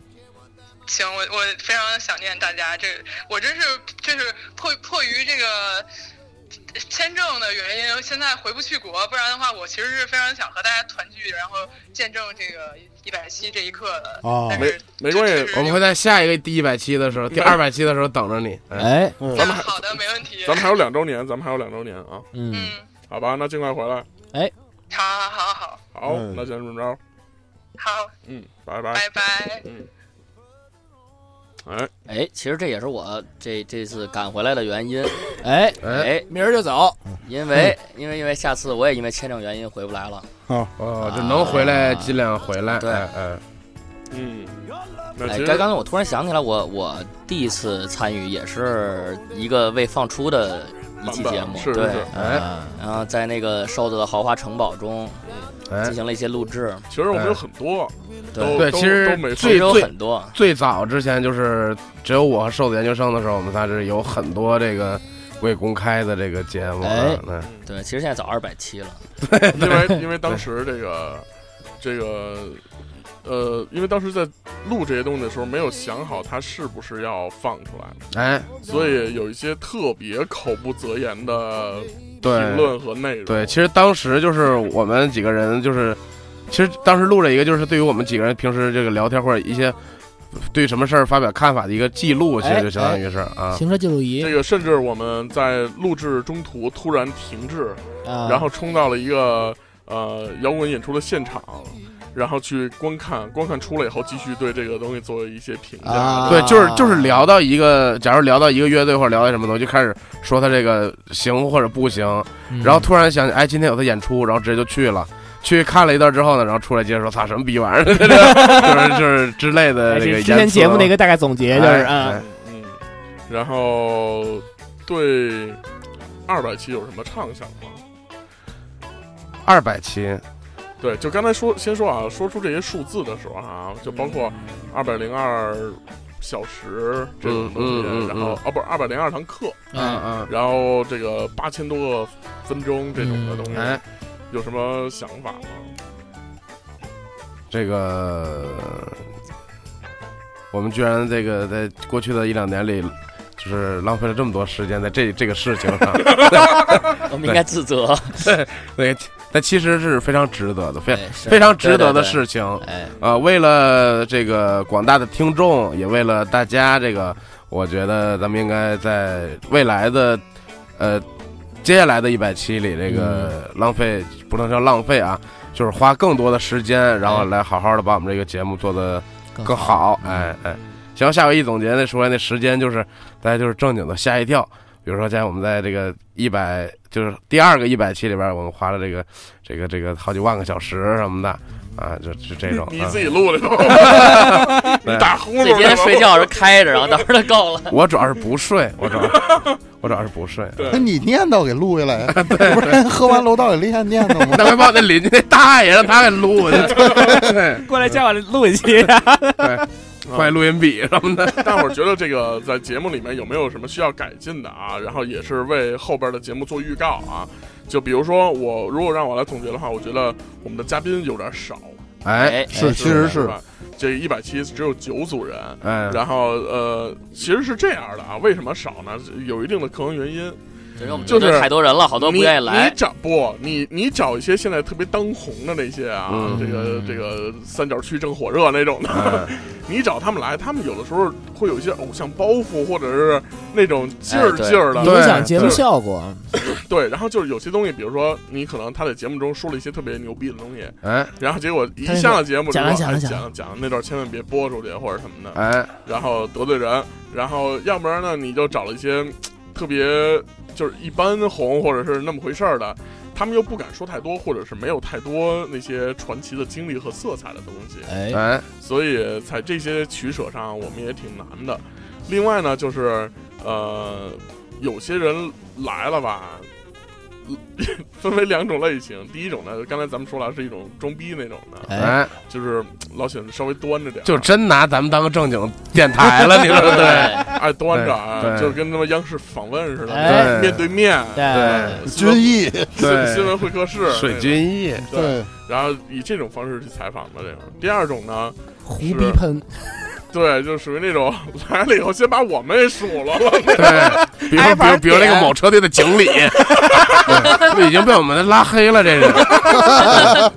行，我我非常想念大家，这我真是就是迫迫于这个签证的原因，现在回不去国，不然的话，我其实是非常想和大家团聚，然后见证这个一百期这一刻的。哦但是没没关系我们会在下一个第一百期的时候，第二百期的时候等着你。哎，咱们好的，没问题。咱们还有两周年，咱们还有两周年啊，嗯，嗯，好吧，那尽快回来。哎好好好好好，嗯那先这么着，好，嗯，拜拜。拜拜。嗯，哎，哎，其实这也是我这这次赶回来的原因。哎，哎，哎，明儿就走。因为因为因为下次我也因为签证原因回不来了。哦，就能回来尽量回来。对哎哎，嗯，哎刚刚我突然想起来，我我第一次参与也是一个未放出的一期节目对，是哎然后在那个瘦子的豪华城堡中哎。进，行了一些录制，其实我们有很多，都对，都其实都没其实有最最很多。最早之前就是只有我和瘦子研究生的时候，我们仨是有很多这个未公开的这个节目。对对，其实现在早二百期了。因为因为当时这个这个呃，因为当时在录这些东西的时候，没有想好它是不是要放出来，哎，所以有一些特别口不择言的对评论和内容。对，其实当时就是我们几个人，就是其实当时录了一个，就是对于我们几个人平时这个聊天或者一些对什么事儿发表看法的一个记录，其实就相当于是啊，行车记录仪。这个甚至我们在录制中途突然停滞，啊，然后冲到了一个呃摇滚演出的现场，然后去观看，观看出来以后，继续对这个东西做一些评价。啊对，就是就是聊到一个，假如聊到一个乐队或者聊到什么东西，就开始说他这个行或者不行，嗯然后突然想起，哎，今天有他演出，然后直接就去了。去看了一段之后呢，然后出来接着说：“操，什么逼玩意儿？” 就是就是之类的哎这个是之前节目的一个大概总结，就是哎啊哎，嗯，然后对二百期有什么畅想吗？二百期，对，就刚才说，先说啊，说出这些数字的时候啊，就包括二百零二小时这种东西，嗯嗯嗯然后哦，不是二百零二堂课，嗯嗯，然后这个八千多个分钟这种的东西，哎，有什么想法吗？这个我们居然这个在过去的一两年里，就是浪费了这么多时间在这这个事情上，我们应该自责。对，但其实是非常值得的，非非常值得的事情。哎，啊，为了这个广大的听众，也为了大家，这个我觉得咱们应该在未来的呃接下来的一百期里，这个浪费、不能叫浪费啊，就是花更多的时间，然后哎来好好的把我们这个节目做得更更好。哎哎，行，下回一总结那出来那时间就是大家就是正经的吓一跳。比如说，在我们在这个一百，就是第二个一百期里边，我们花了这个这个这个好几万个小时什么的啊，就就这种。啊你自己录的 时候，你打呼噜自己天睡觉时开着，然后到时候就够了。我主要是不睡，我主要我主要是不睡。那你念叨给录下来 呀，不是喝完楼道里练念叨吗？那回把我那邻居那大爷让他给录去，对过来叫我录一期，对，换录音笔什么的。大伙儿觉得这个在节目里面有没有什么需要改进的啊？然后也是为后边的节目做预告啊。就比如说我，如果让我来总结的话，我觉得我们的嘉宾有点少，哎哎，是，其实是吧？这一百期只有九组人，哎，然后呃，其实是这样的啊，为什么少呢？有一定的客观原因。就是太多人了，好多不愿意你来你。找不？你你找一些现在特别当红的那些啊，嗯这个这个三角区正火热那种的，哎你找他们来，他们有的时候会有一些偶像包袱，或者是那种劲儿劲儿的。对影响节目效果。对，然后就是有些东西，比如说你可能他在节目中说了一些特别牛逼的东西，哎然后结果一上了节目之后，讲了讲了哎讲了讲讲那段千万别播出去或者什么的，哎，然后得罪人，然后要不然呢，你就找了一些特别就是一般红或者是那么回事儿的，他们又不敢说太多，或者是没有太多那些传奇的经历和色彩的东西，哎，哎，所以在这些取舍上，我们也挺难的。另外呢，就是呃，有些人来了吧。分为两种类型，第一种呢，刚才咱们说了，是一种装逼那种的，哎，哎，就是老喜欢稍微端着点，就真拿咱们当个正经电台了，你说 对不对？爱端着啊，就跟他妈央视访问似的，哎面对面，对，军艺，新对新闻会客室，水军艺，对，对，然后以这种方式去采访的这种。第二种呢，胡逼喷，对，就属于那种 来了以后先把我们也数了，对，比如比如比如那个某车队的经理，对，已经被我们拉黑了，这是。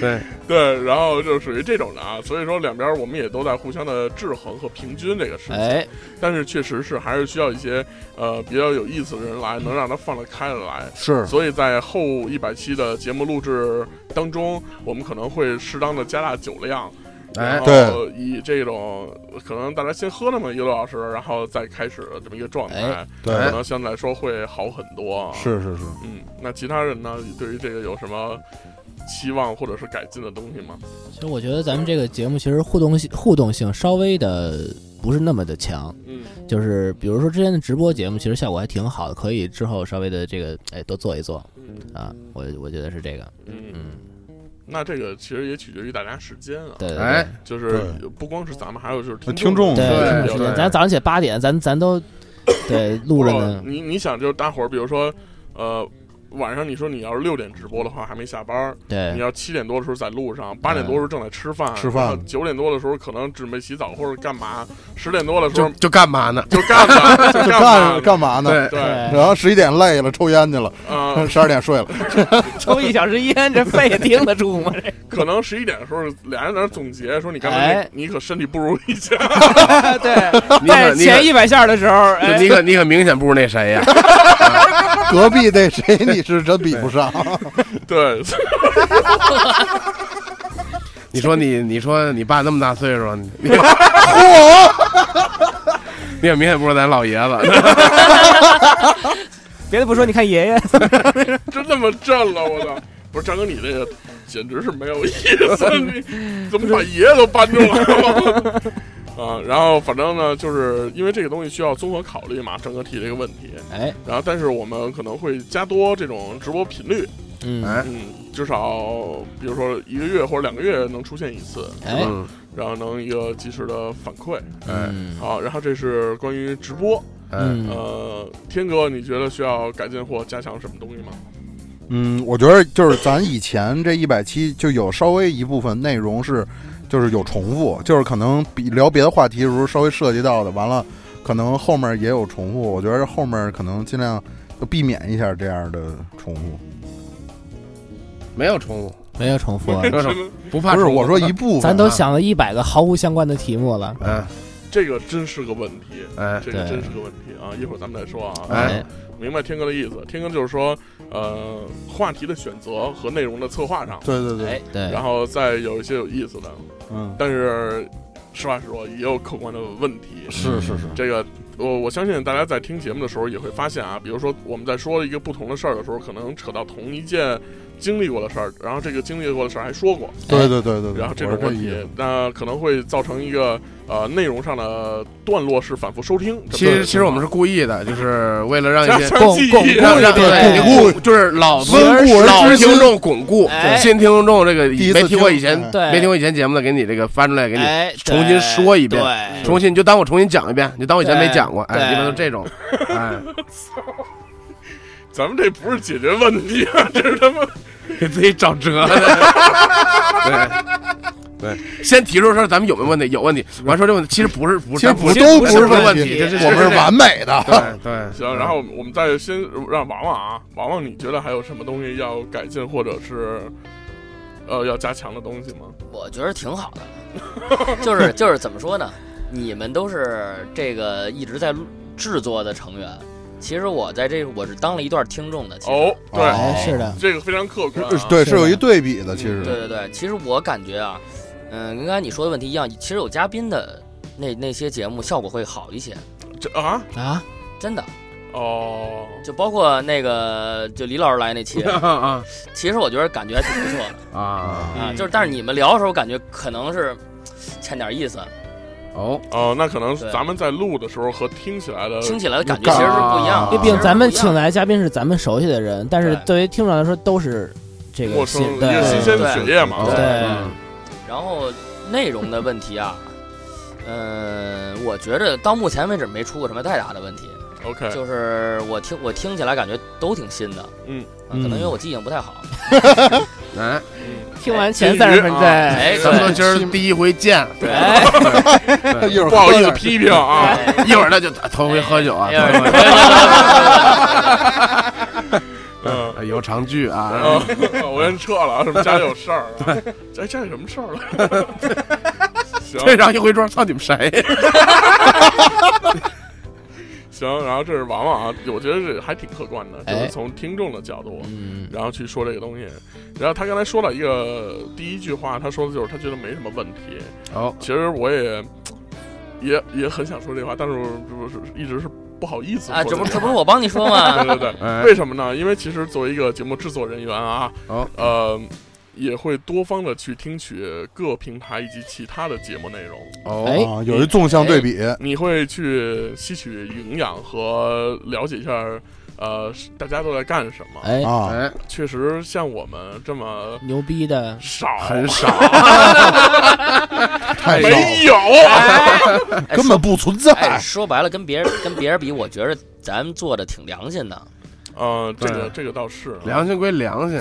对，对，然后就属于这种的啊。所以说两边我们也都在互相的制衡和平均这个事情。哎，但是确实是还是需要一些呃比较有意思的人来，能让他放得开的来。是所以在后一百期的节目录制当中，我们可能会适当的加大酒量，哎然后以这种可能大家先喝那么一个多小时，然后再开始这么一个状态，哎对可能相对来说会好很多。，是是是，嗯，那其他人呢，对于这个有什么期望或者是改进的东西吗？其实我觉得咱们这个节目其实互动性互动性稍微的不是那么的强，嗯，就是比如说之前的直播节目，其实效果还挺好的，可以之后稍微的这个哎多做一做嗯啊，我我觉得是这个，嗯，嗯，那这个其实也取决于大家时间啊。对就是不光是咱们，还有就是呃听众对，时间，咱早上起来八点，咱咱都对录着呢，你你想，就是大伙儿，比如说，呃，晚上你说你要是六点直播的话，还没下班对；你要七点多的时候在路上，八点多的时候正在吃饭，吃饭。九点多的时候可能准备洗澡或者干嘛，十点多的时候就就干嘛呢？就干嘛，就 就干嘛干干嘛呢？对。对，然后十一点累了，抽烟去了，呃，十二点睡了，抽一小时烟，这肺顶得住吗？这。可能十一点的时候，俩人在那总结说你干嘛哎。你可身体不如以前，对，你在前一百下的时候，哎。你可你可明显不如那谁呀？隔壁那谁你是真比不上，对，你说你你说你爸那么大岁数，你你你也明显不是咱老爷子。别的不说，你看爷爷，真那么震了，我操！不是张哥，你这个简直是没有意思，你怎么把爷爷都搬出来了？啊，然后反正呢，就是因为这个东西需要综合考虑嘛，整个提这个问题，哎，然后但是我们可能会加多这种直播频率，嗯，哎嗯，至少比如说一个月或者两个月能出现一次，哎嗯然后能一个及时的反馈。哎好，然后这是关于直播，嗯，嗯，呃，天哥，你觉得需要改进或加强什么东西吗？嗯，我觉得就是咱以前这一百期就有稍微一部分内容是，就是有重复，就是可能比聊别的话题的时候稍微涉及到的，完了可能后面也有重复。我觉得后面可能尽量就避免一下这样的重复。没有重复，没有重复啊，没有重复不怕不是我说一部分，咱都想了一百个毫无相关的题目了。嗯，这个真是个问题，哎这个真是个问题啊！一会儿咱们再说啊。哎，明白天哥的意思，天哥就是说，呃，话题的选择和内容的策划上，对对对，哎，对，然后再有一些有意思的，嗯，但是实话实说，也有客观的问题。是是是，这个我我相信大家在听节目的时候也会发现啊，比如说我们在说一个不同的事儿的时候，可能扯到同一件经历过的事儿，然后这个经历过的事儿还说过，对对对对对，然后这我种问题那可能会造成一个呃内容上的段落是反复收听。其实其实我们是故意的，就是为了让一些巩巩固让让对对巩固就是老温故而老听众巩固哎，新听众这个一次没听过以前对没听过以前节目的，给你这个翻出来给你哎，重新说一遍，重新你就当我重新讲一遍，你就当我以前没讲过，哎，一般都这种，哎，咱们这不是解决问题啊，这是他妈给自己找辙。对对，先提出说咱们有没有问题，有问题，完说这问题其实不是不是，其实不是都不是是问题，这是我们是完美的。对对，行。然后我们再先让王王啊，王王，你觉得还有什么东西要改进或者是呃要加强的东西吗？我觉得挺好的，就是就是怎么说呢？你们都是这个一直在制作的成员，其实我在这我是当了一段听众的。哦，对，哎，是的，这个非常客观、啊。对，是是有一对比的，其实对对对，其实我感觉啊，嗯，跟刚才你说的问题一样，其实有嘉宾的那那些节目效果会好一些，这啊啊，真的。哦，就包括那个就李老师来那期，啊其实我觉得感觉还挺不错的 啊啊。嗯就是但是你们聊的时候，感觉可能是欠点意思，哦，哦，那可能咱们在录的时候和听起来的听起来的感觉其实是不一样的。因为毕竟咱们请来嘉宾是咱们熟悉的人，但是对对于听众来说都是这个陌生新对一个新鲜的血液嘛。对然后内容的问题啊，嗯，我觉着到目前为止没出过什么太大的问题，OK，就是我听我听起来感觉都挺新的，嗯。啊，可能因为我记性不太好，哎，听完前三十分金鱼啊对，哎，咱们对。今儿第一回见，对，哎。一会儿不好意思批评啊。哎。一会儿那就头回喝酒啊，长剧啊，啊，我先撤了，什么家里有事儿啊？哎，家里什么事儿了？行这让一回桌，操你们谁？行，然后这是王王啊，我觉得这还挺客观的，就是哎从听众的角度，嗯，然后去说这个东西。然后他刚才说了一个第一句话，他说的就是他觉得没什么问题。哦，其实我也也也很想说这话，但是不是一直是不好意思啊，这不这不是我帮你说吗？对对对，哎。为什么呢？因为其实作为一个节目制作人员啊，哦呃，也会多方的去听取各平台以及其他的节目内容，哦，有一纵向对比，你会去吸取营养和了解一下，呃，大家都在干什么。哎，确实，像我们这么牛逼的，少，很少，太少了，没有。哎 根本不存哎，在。说白了，跟别人跟别人比，我觉得咱们做的挺良心的。呃，这个这个倒是啊良心归良心，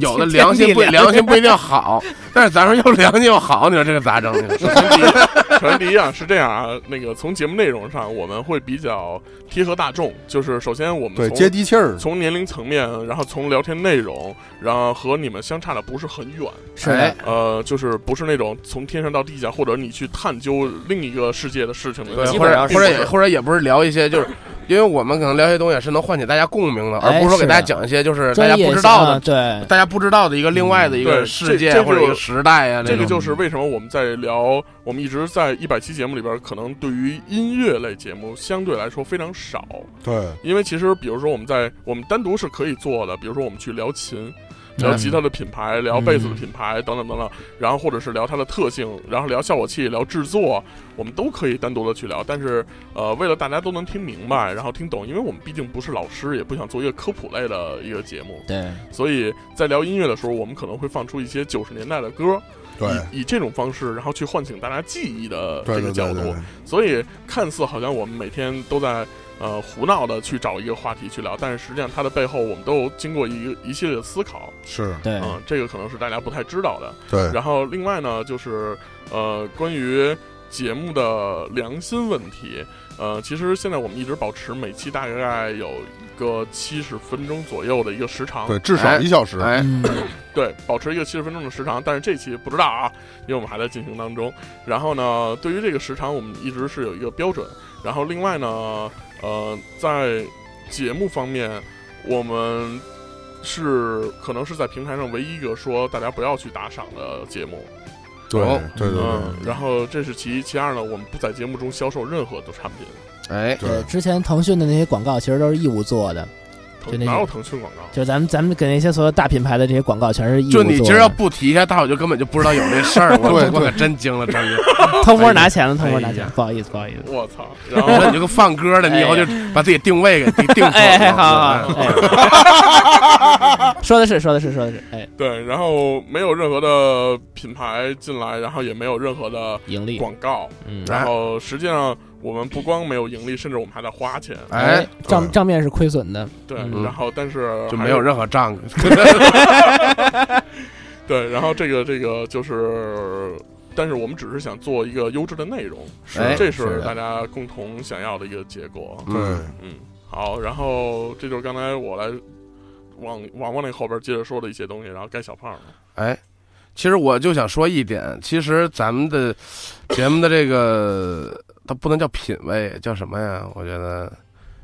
就 有的良心不良良心不一定 好，但是咱说又良心又好，你说这个咋整？这个首先第一，首先第一啊是这样啊，那个从节目内容上，我们会比较贴合大众，就是首先我们对，从接地气儿，从年龄层面，然后从聊天内容，然后和你们相差的不是很远，是的哎，呃，就是不是那种从天上到地下，或者你去探究另一个世界的事情的对，或者或者也或者也不是聊一些，就是因为我们可能聊一些东西也是能唤起大家共鸣的，而哎不是说给大家讲一些就是大家不知道的，对，大家不知道的一个另外的一个对世界或者一个时代呀，这个就是为什么我们在聊，我们一直在一百期节目里边，可能对于音乐类节目相对来说非常少，对，因为其实比如说我们在我们单独是可以做的，比如说我们去聊琴。聊吉他的品牌，聊贝斯的品牌，等等等等，然后或者是聊它的特性，然后聊效果器，聊制作，我们都可以单独的去聊。但是，呃，为了大家都能听明白，然后听懂，因为我们毕竟不是老师，也不想做一个科普类的一个节目，对，所以在聊音乐的时候，我们可能会放出一些九十年代的歌，对，以以这种方式，然后去唤醒大家记忆的这个角度。对对对，所以看似好像我们每天都在呃胡闹的去找一个话题去聊，但是实际上它的背后我们都有经过一个一系列的思考，是对，嗯，这个可能是大家不太知道的。对，然后另外呢，就是呃，关于节目的良心问题，呃，其实现在我们一直保持每期大概有一个七十分钟左右的一个时长，对，至少一小时。哎，嗯，对，保持一个七十分钟的时长，但是这期不知道啊，因为我们还在进行当中。然后呢，对于这个时长，我们一直是有一个标准。然后另外呢，呃，在节目方面，我们是可能是在平台上唯一一个说大家不要去打赏的节目。对哦对对嗯，然后这是其一，其二呢，我们不在节目中销售任何的产品。哎，对，对之前腾讯的那些广告其实都是义务做的，就那哪有腾讯广告？就咱们咱们给那些所有大品牌的这些广告全是义务。就你今儿要不提一下，大伙就根本就不知道有这事儿。我对我可真惊了，真是。偷摸拿钱了，偷摸拿钱不好意思，不好意思。我操！然我说后你这个放歌的，你以后就把自己定位给定定 准了。哎，好好说的是说的是说的是，哎，对，然后没有任何的品牌进来，然后也没有任何的盈利，广告，嗯，然后实际上我们不光没有盈利，甚至我们还在花钱。哎，账账面是亏损的，对，嗯然后但是就没有任何账。对，然后这个这个就是，但是我们只是想做一个优质的内容，是这是大家共同想要的一个结果。对嗯嗯，好，然后这就是刚才我来往往往那后边接着说的一些东西，然后该小胖了。哎，其实我就想说一点，其实咱们的节目的这个，它不能叫品味，叫什么呀？我觉得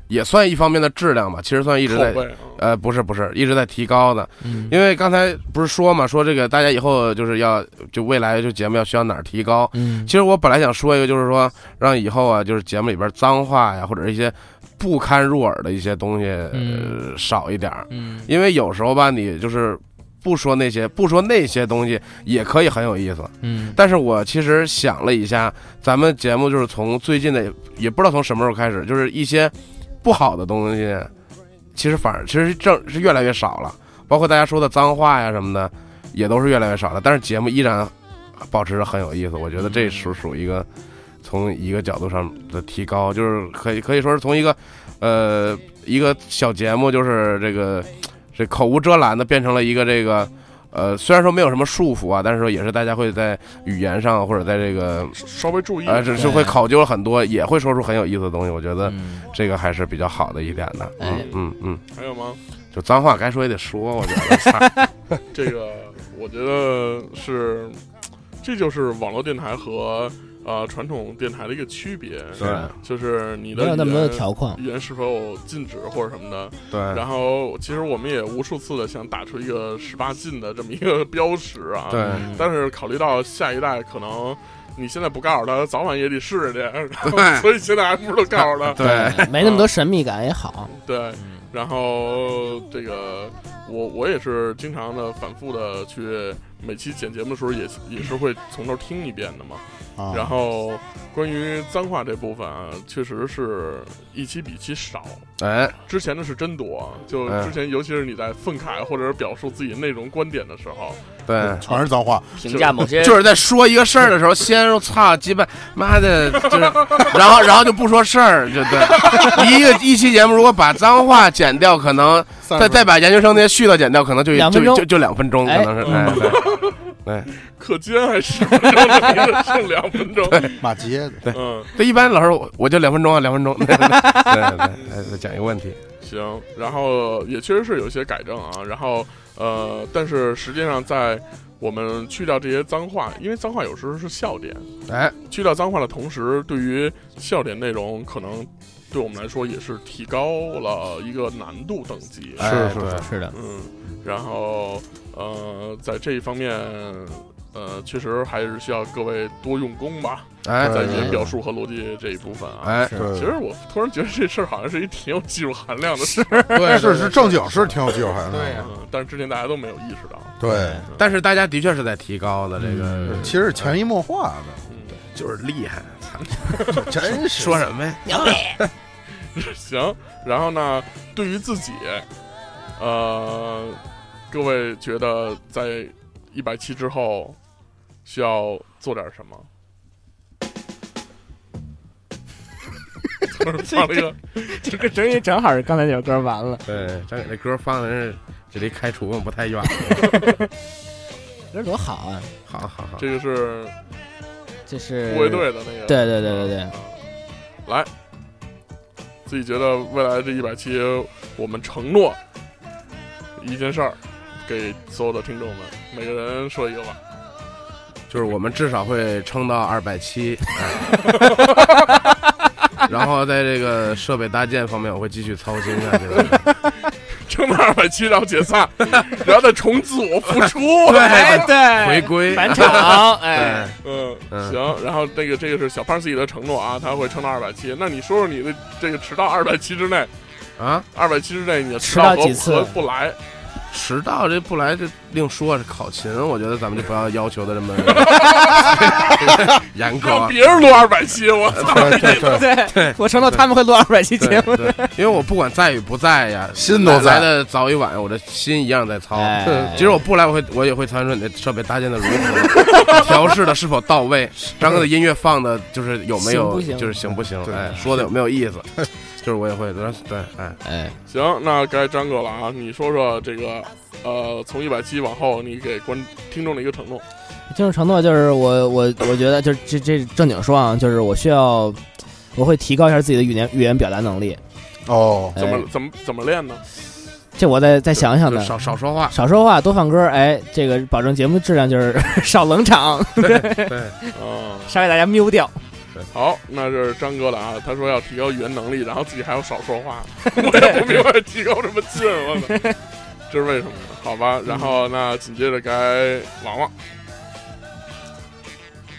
也算一方面的质量吧。其实算一直在，呃，不是不是，一直在提高的。嗯，因为刚才不是说嘛，说这个大家以后就是要就未来就节目要需要哪儿提高。嗯其，实我本来想说一个，就是说让以后啊，就是节目里边脏话呀，或者一些不堪入耳的一些东西、嗯呃、少一点儿。嗯，因为有时候吧，你就是不说那些，不说那些东西，也可以很有意思。嗯，但是我其实想了一下，咱们节目就是从最近的，也不知道从什么时候开始，就是一些不好的东西，其实反而其实正是越来越少了。包括大家说的脏话呀什么的，也都是越来越少了。但是节目依然保持着很有意思，我觉得这属属于一个从一个角度上的提高，就是可以可以说是从一个呃一个小节目，就是这个这口无遮拦的变成了一个这个。呃，虽然说没有什么束缚啊，但是说也是大家会在语言上或者在这个稍微注意。呃，只是会考究了很多，也会说出很有意思的东西。我觉得嗯这个还是比较好的一点的。嗯哎嗯嗯，还有吗？就脏话该说也得说，我觉得。这个我觉得是，这就是网络电台和呃传统电台的一个区别，对就是你的没有那么多的语言条框，语言是否禁止或者什么的。对，然后其实我们也无数次的想打出一个十八禁的这么一个 标识啊，对嗯但是考虑到下一代可能。你现在不告诉他，早晚也得试试去，所以现在还不如告诉他。对，没那么多神秘感也好，对，嗯然后这个我我也是经常的反复的去每期剪节目的时候也也是会从头听一遍的嘛。啊，然后关于脏话这部分啊，确实是一期比一期少。哎，之前的是真多，就嗯之前尤其是你在愤慨或者是表述自己内容观点的时候，对。全是脏话，评价某些就是在说一个事儿的时候，先说操鸡巴妈的，就是，然后然后就不说事儿，就对。一个一期节目如果把脏话剪掉，可能再再把研究生那些絮叨剪掉，可能就就两分钟。就就两分钟，可哎能是嗯哎。对课间还十分钟呢，剩两分钟。马杰，对，嗯，对，一般老师我我就两分钟啊，两分钟，对对对，哎再讲一个问题，行，然后也确实是有一些改正啊，然后呃，但是实际上在我们去掉这些脏话，因为脏话有时候是笑点，哎，去掉脏话的同时，对于笑点内容可能对我们来说也是提高了一个难度等级。是是对是的，嗯，然后呃，在这一方面。呃，确实还是需要各位多用功吧，哎在对语言表述和逻辑这一部分啊。哎，其实我突然觉得这事儿好像是一挺有技术含量的事儿，对是是正经是挺有技术含量的，对呀嗯，但是之前大家都没有意识到。对，但是大家的确是在提高的，这个嗯其实是潜移默化的，嗯，就是厉害，真是说什么呀？行。然后呢，对于自己，呃，各位觉得在一百期之后需要做点什么？放了一个，这个声音正好是刚才那首歌完了，对，咱给这歌放的是这离开除不太远。这多好啊！好好好，这个是这是护卫队的那个，对对对对对啊，来，自己觉得未来这一百期，我们承诺一件事儿，给所有的听众们，每个人说一个吧。就是我们至少会撑到二百七，哎 然后在这个设备搭建方面，我会继续操心下去的。撑到二百七，然后解散，然后再重组我复出。对对，回归返场 哎，嗯，嗯行，然后这个这个是小胖自己的承诺啊，他会撑到二百七。那你说说你的这个迟到二百七之内，啊，二百七之内你迟迟到和几次和不来，迟到这不来这另说，是考勤，我觉得咱们就不要要求的这么严格让。别人录二百期，我操！对对对，对，我承诺他们会录二百期节目。因为我不管在与不在呀，心都在来的早与晚，我的心一样在操。哎其实我不来，我会我也会参与说你的设备搭建的如何，调试的是否到位，张哥的音乐放的就是有没有，行行就是行不行？对哎，说的有没有意思？就是我也会对对，哎，哎，行，那该张哥了啊，你说说这个，呃，从一百期往后，你给观听众的一个承诺。听众承诺就是我我我觉得就是这这正经说啊，就是我需要我会提高一下自己的语言语言表达能力。哦，怎么哎怎么怎么练呢？这我再再想想呢。少少说话。少说话，多放歌，哎，这个保证节目质量就是 少冷场，对，对嗯，少给大家瞄掉。好，那这是张哥的啊，他说要提高语言能力，然后自己还要少说话，我也不明白提高什么劲，我操，这是为什么呢？好吧，然后那紧接着该王王，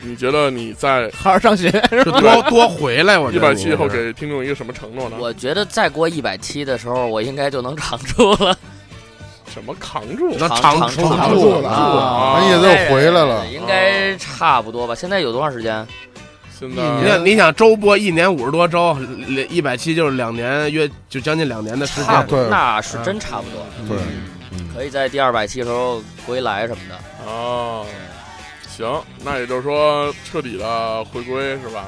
你觉得你在好好上学，就多多回来。我觉得一百期以后给听众一个什么承诺呢？我觉得再过一百期的时候，我应该就能扛住了。什么扛住？那扛扛住扛住了啊那意思又回来了。应该差不多吧？现在有多长时间？现你你想周播一年五十多周，一百期就是两年约，就将近两年的时间。对。那是真差不多，对，可以在第二百期的时候归来什么的。哦，行，那也就是说彻底的回归是吧？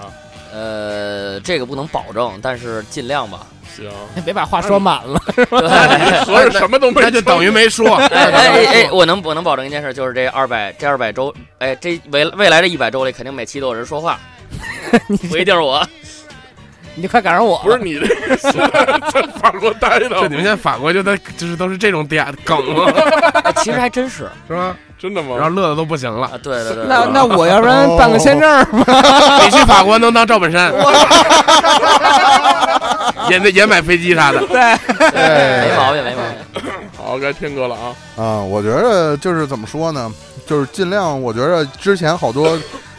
呃，这个不能保证，但是尽量吧。行，别把话说满了。对，合着什么都没 那就等于没说。哎哎哎哎，我能我能保证一件事，就是这二百这二百周，哎，这未未来这一百周里，肯定每期都有人说话，不一定是我。你快赶上我，不是你在在 法国待的，就你们现在法国就在就是都是这种点梗 其实还真是是吧？真的吗然后吗？乐的都不行了。啊，对对对，那那我要不然办个签证吧？你去法国能当赵本山，也得也买飞机啥的。对没哎，毛病没毛病。好，该天哥了啊！啊，我觉得就是怎么说呢，就是尽量，我觉得之前好多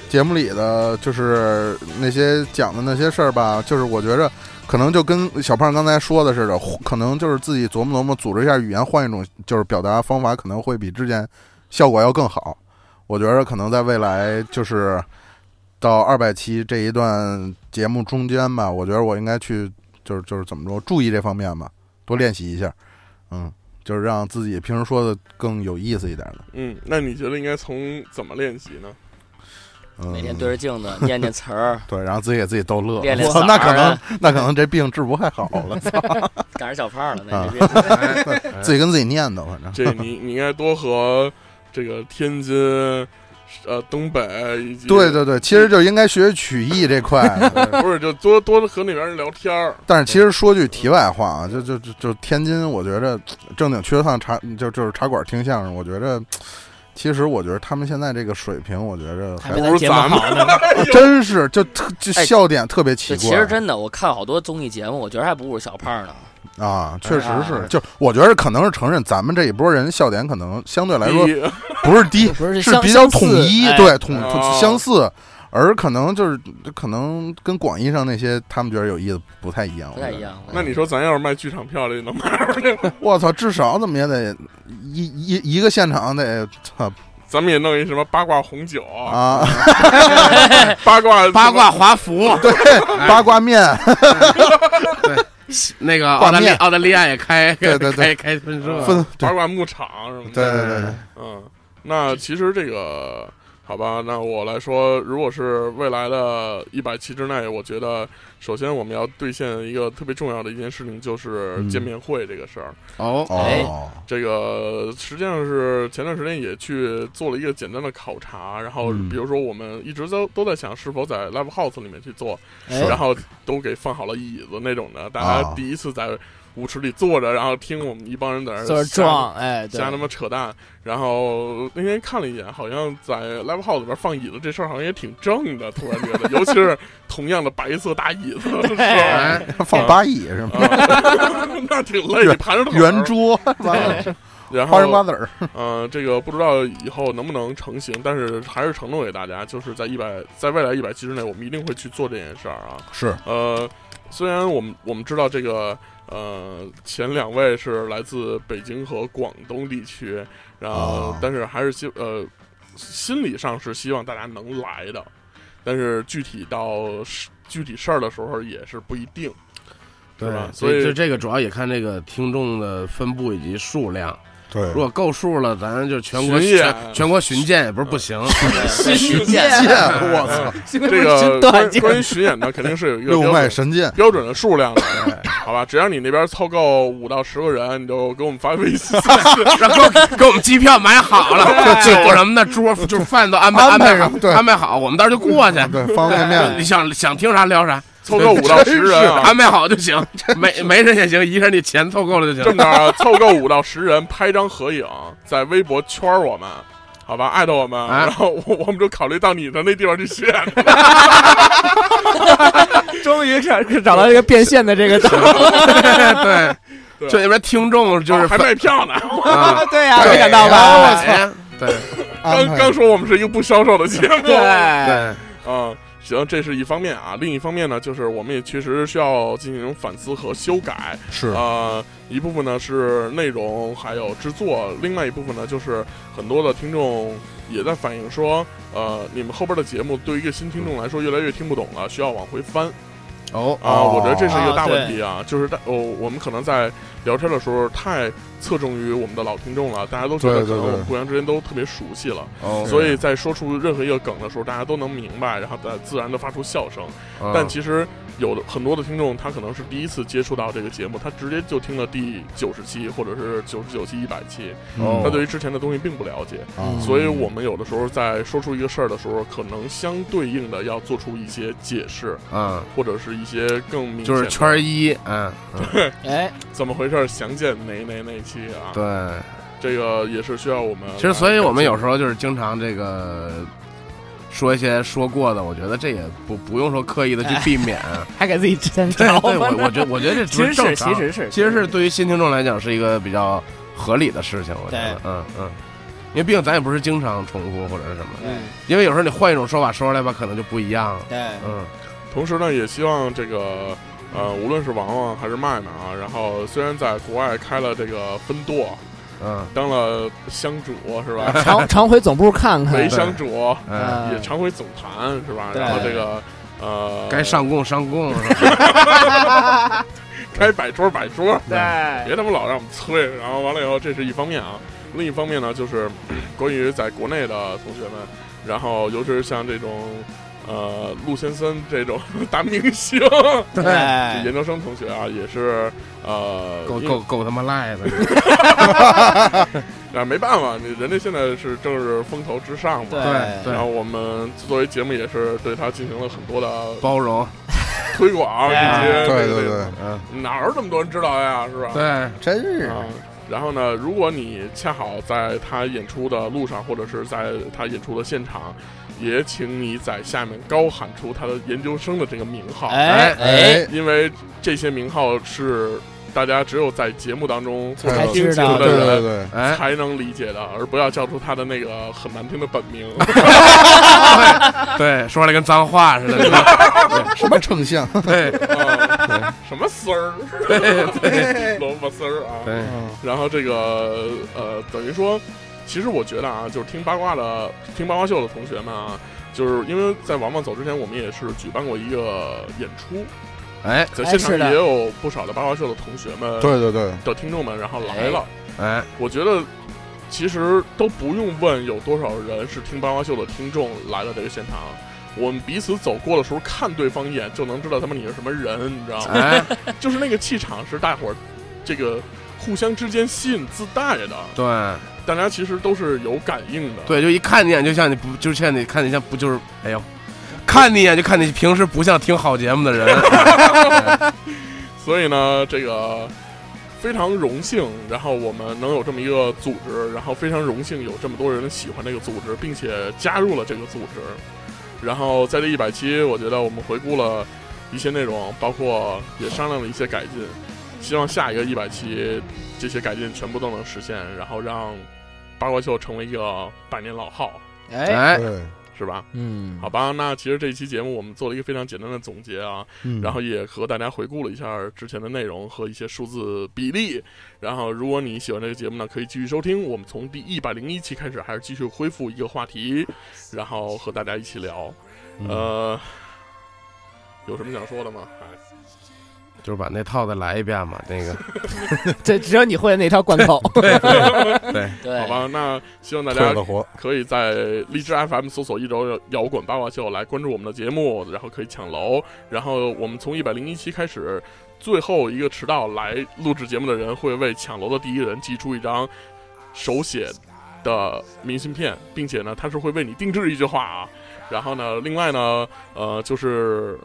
节目里的就是那些讲的那些事儿吧，就是我觉着可能就跟小胖刚才说的似的，可能就是自己琢磨琢磨，组织一下语言，换一种就是表达方法，可能会比之前效果要更好。我觉得可能在未来就是到二百期这一段节目中间吧，我觉得我应该去就是就是怎么说，注意这方面吧，多练习一下，嗯。就是让自己平时说的更有意思一点的。嗯，那你觉得应该从怎么练习呢？嗯，每天对着镜子念念词儿，对，然后自己给自己逗乐。练练嗓儿那可能啊那可能这病治不太好了，赶上小胖了，那 自己跟自己念叨，反正。这你你应该多和这个天津、呃东北以及对对对，其实就应该学曲艺这块。不是就多多和那边人聊天儿。但是其实说句题外话啊，就就就就天津，我觉着正经去趟茶就就是茶馆听相声，我觉着。其实我觉得他们现在这个水平，我觉着还不如咱们呢。真是就特就哎笑点特别奇，怪。其实真的，我看好多综艺节目，我觉得还不如小胖呢。啊，确实哎是，就我觉得可能是承认咱们这一波人笑点可能相对来说不是低，不是是比较统一，相似对统哎统相似，而可能就是可能跟广义上那些他们觉得有意思不太一样。不太一样。那你说咱要是卖剧场票的，能卖出去吗？我操，至少怎么也得一一一个现场得操咱们也弄一什么八卦红酒、啊，八卦八卦华服，对，八卦面，对那个 澳大利挂面澳大利亚也开，对对对。开开分社，八卦牧场什么的。对对对对，嗯，那其实这个好吧，那我来说，如果是未来的一百期之内，我觉得首先我们要兑现一个特别重要的一件事情，就是嗯见面会这个事儿。哦，这个实际上是前段时间也去做了一个简单的考察，然后嗯。比如说我们一直都都在想是否在 live house 里面去做，哎然后都给放好了椅子那种的，大啊。家第一次在舞池里坐着，然后听我们一帮人在那儿坐着瞎撞，哎，瞎他妈扯淡。然后那天看了一眼，好像在 live house 里边放椅子这事儿好像也挺正的，突然觉得，尤其是同样的白色大椅子，是吧？哎，放八椅是吗？啊那挺累，你盘着圆桌完了，然后花生瓜子儿，呃，这个不知道以后能不能成型，但是还是承诺给大家，就是在一百，在未来一百期之内，我们一定会去做这件事儿啊。是呃，虽然我们我们知道这个呃前两位是来自北京和广东地区，然后、哦但是还是希呃心理上是希望大家能来的，但是具体到具体事儿的时候也是不一定。对吧，所以这这个主要也看这个听众的分布以及数量。对。如果够数了，咱就全国巡演全全国巡检也不是不行。巡剑，见，我操，这个关关于巡演呢，肯定是有一个六标准脉神剑，标准的数量的，好吧？只要你那边凑够五到十个人，你就给我们发微信。然后给我们机票买好了，就酒什么的，桌就是饭都安排安排上，安排好，我们到时候就过去。对，方便面。你，想想听啥聊啥，凑够五到十人啊，安排好就行，没没人也行，一个人你钱凑够了就行。这么着啊，凑够五到十人拍张合影，在微博圈我们，好吧，艾特我们，哎然后我我们就考虑到你的那地方去选。终于找找到一个变现的这个道 对，对就那边听众就是哦还卖票呢，啊，对呀，对没想到吧？哎对刚刚说我们是一个不销售的节目。对，对，啊、行，这是一方面啊。另一方面呢，就是我们也确实需要进行反思和修改。是呃，一部分呢是内容还有制作，另外一部分呢就是很多的听众也在反映说，呃，你们后边的节目对于一个新听众来说越来越听不懂了，需要往回翻哦啊、我觉得这是一个啊大问题啊，就是大哦，我们可能在聊天的时候太侧重于我们的老听众了，大家都觉得可对对对能我们互相之间都特别熟悉了，哦，所以在说出任何一个梗的时候，大家都能明白，然后再自然的发出笑声。嗯但其实有的很多的听众，他可能是第一次接触到这个节目，他直接就听了第九十期或者是九十九期、一百期，哦。他对于之前的东西并不了解，啊。所以我们有的时候在说出一个事儿的时候，可能相对应的要做出一些解释，嗯，或者是一些更明显的就是圈一，嗯，嗯。哎，怎么回事儿，详见哪哪哪期啊？对。这个也是需要我们。其实，所以我们有时候就是经常这个说一些说过的，我觉得这也不不用说刻意的去避免。还给自己添对招对，我我觉得我觉得这 其实是，不正常其实是，其实是。对于新听众来讲是一个比较合理的事情，我觉得对，嗯嗯，因为毕竟咱也不是经常重复或者是什么，嗯，因为有时候你换一种说法说出来吧，可能就不一样了，对，嗯，同时呢，也希望这个呃，无论是王王还是麦麦啊，然后虽然在国外开了这个分舵，嗯当了乡主是吧？常常回总部看看为，乡主，嗯，也常回总坛是吧？对然后这个呃，该上供上供，是吧 该摆桌摆桌，对，别他妈老让我们催。然后完了以后，这是一方面啊，另一方面呢，就是 关于在国内的同学们，然后尤其是像这种呃陆先生这种 大明星，对，哎研究生同学啊，也是呃，够够够他妈赖的，啊，没办法，你人家现在是正是风头之上嘛。对对然后我们作为节目也是对他进行了很多的包容，推广，以哎及这些对对对，嗯，哪有这么多人知道呀，是吧？对，真是啊，然后呢，如果你恰好在他演出的路上，或者是在他演出的现场，也请你在下面高喊出他的研究生的这个名号，哎哎，因为这些名号是大家只有在节目当中或才者听知道。对节目的人对对，哎，才能理解的，而不要叫出他的那个很难听的本名。对，说出来跟脏话似的，对什么丞相？对。啊什么丝儿？对萝卜丝儿啊！对，然后这个呃，等于说，其实我觉得啊，就是听八卦的、听八卦秀的同学们啊，就是因为在王王走之前，我们也是举办过一个演出，哎。在现场也有不少的八卦秀的同学们、对对对，的听众们，然后来了。哎，我觉得其实都不用问有多少人是听八卦秀的听众来了这个现场，我们彼此走过的时候看对方一眼就能知道他们你是什么人，你知道吗？哎，就是那个气场是大伙儿这个互相之间吸引自带的，对大家其实都是有感应的。对，就一看你一眼就像你不，就像你看你像不就是，哎呦，看你一眼就看你平时不像听好节目的人。所以呢，这个非常荣幸，然后我们能有这么一个组织，然后非常荣幸有这么多人喜欢这个组织，并且加入了这个组织。然后在这一百期，我觉得我们回顾了一些内容，包括也商量了一些改进，希望下一个一百期这些改进全部都能实现，然后让八卦秀成为一个百年老号，哎，是吧？嗯，好吧，那其实这一期节目我们做了一个非常简单的总结啊，嗯然后也和大家回顾了一下之前的内容和一些数字比例。然后，如果你喜欢这个节目呢，可以继续收听。我们从第一百零一期开始，还是继续恢复一个话题，然后和大家一起聊。呃，有什么想说的吗？哎，就是把那套再来一遍嘛，那个，这只有你会那套贯口。对，对，好吧，那希望大家可以在荔枝 FM 搜索“一周摇滚八卦秀”来关注我们的节目，然后可以抢楼。然后我们从一百零一期开始，最后一个迟到来录制节目的人会为抢楼的第一人寄出一张手写的明信片，并且呢，他是会为你定制一句话啊。然后呢，另外呢，呃，就是。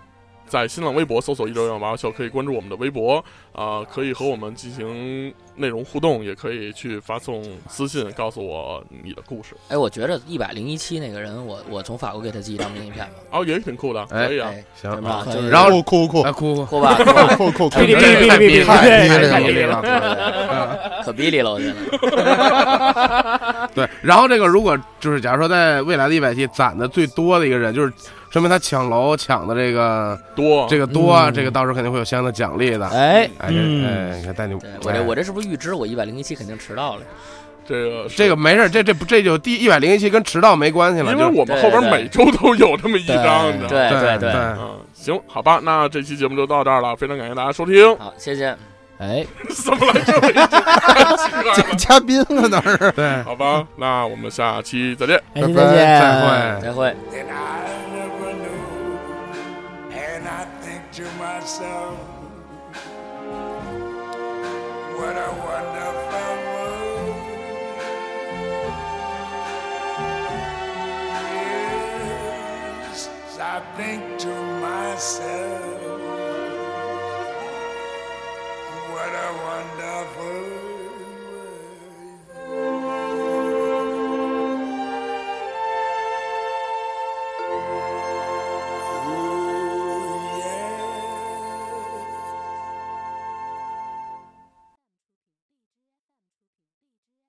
在新浪微博搜索“一周摇滚八就”，可以关注我们的微博，啊、可以和我们进行内容互动，也可以去发送私信告诉我你的故事。哎，我觉得一百零一期那个人，我我从法国给他寄一张明信片吧，哦，也挺酷的，哎可以啊。哎，行然后酷酷酷 酷吧，酷吧酷酷酷，哔哩哔哩哔哩哔哩太逼了太逼太了逼了，可逼哩了，我觉得。对，然后这个如果就是假如说在未来的一百期攒的最多的一个人，就是说明他抢楼抢的这个多这个多，嗯这个到时候肯定会有相应的奖励的。哎，哎，你看带你，我这我这是不是预知我一百零一期肯定迟到了？这个这个没事，这这不这就第一百零一期跟迟到没关系了，因就为我们后边每周都有这么一张，你知道吗？对对对，嗯，行，好吧，那这期节目就到这儿了，非常感谢大家收听。好，谢谢。哎，怎么来这么一。嘉宾了那是。对，好吧，那我们下期再见。拜拜见，再会。再会。that what a wonderful world. Yes, I think to myself,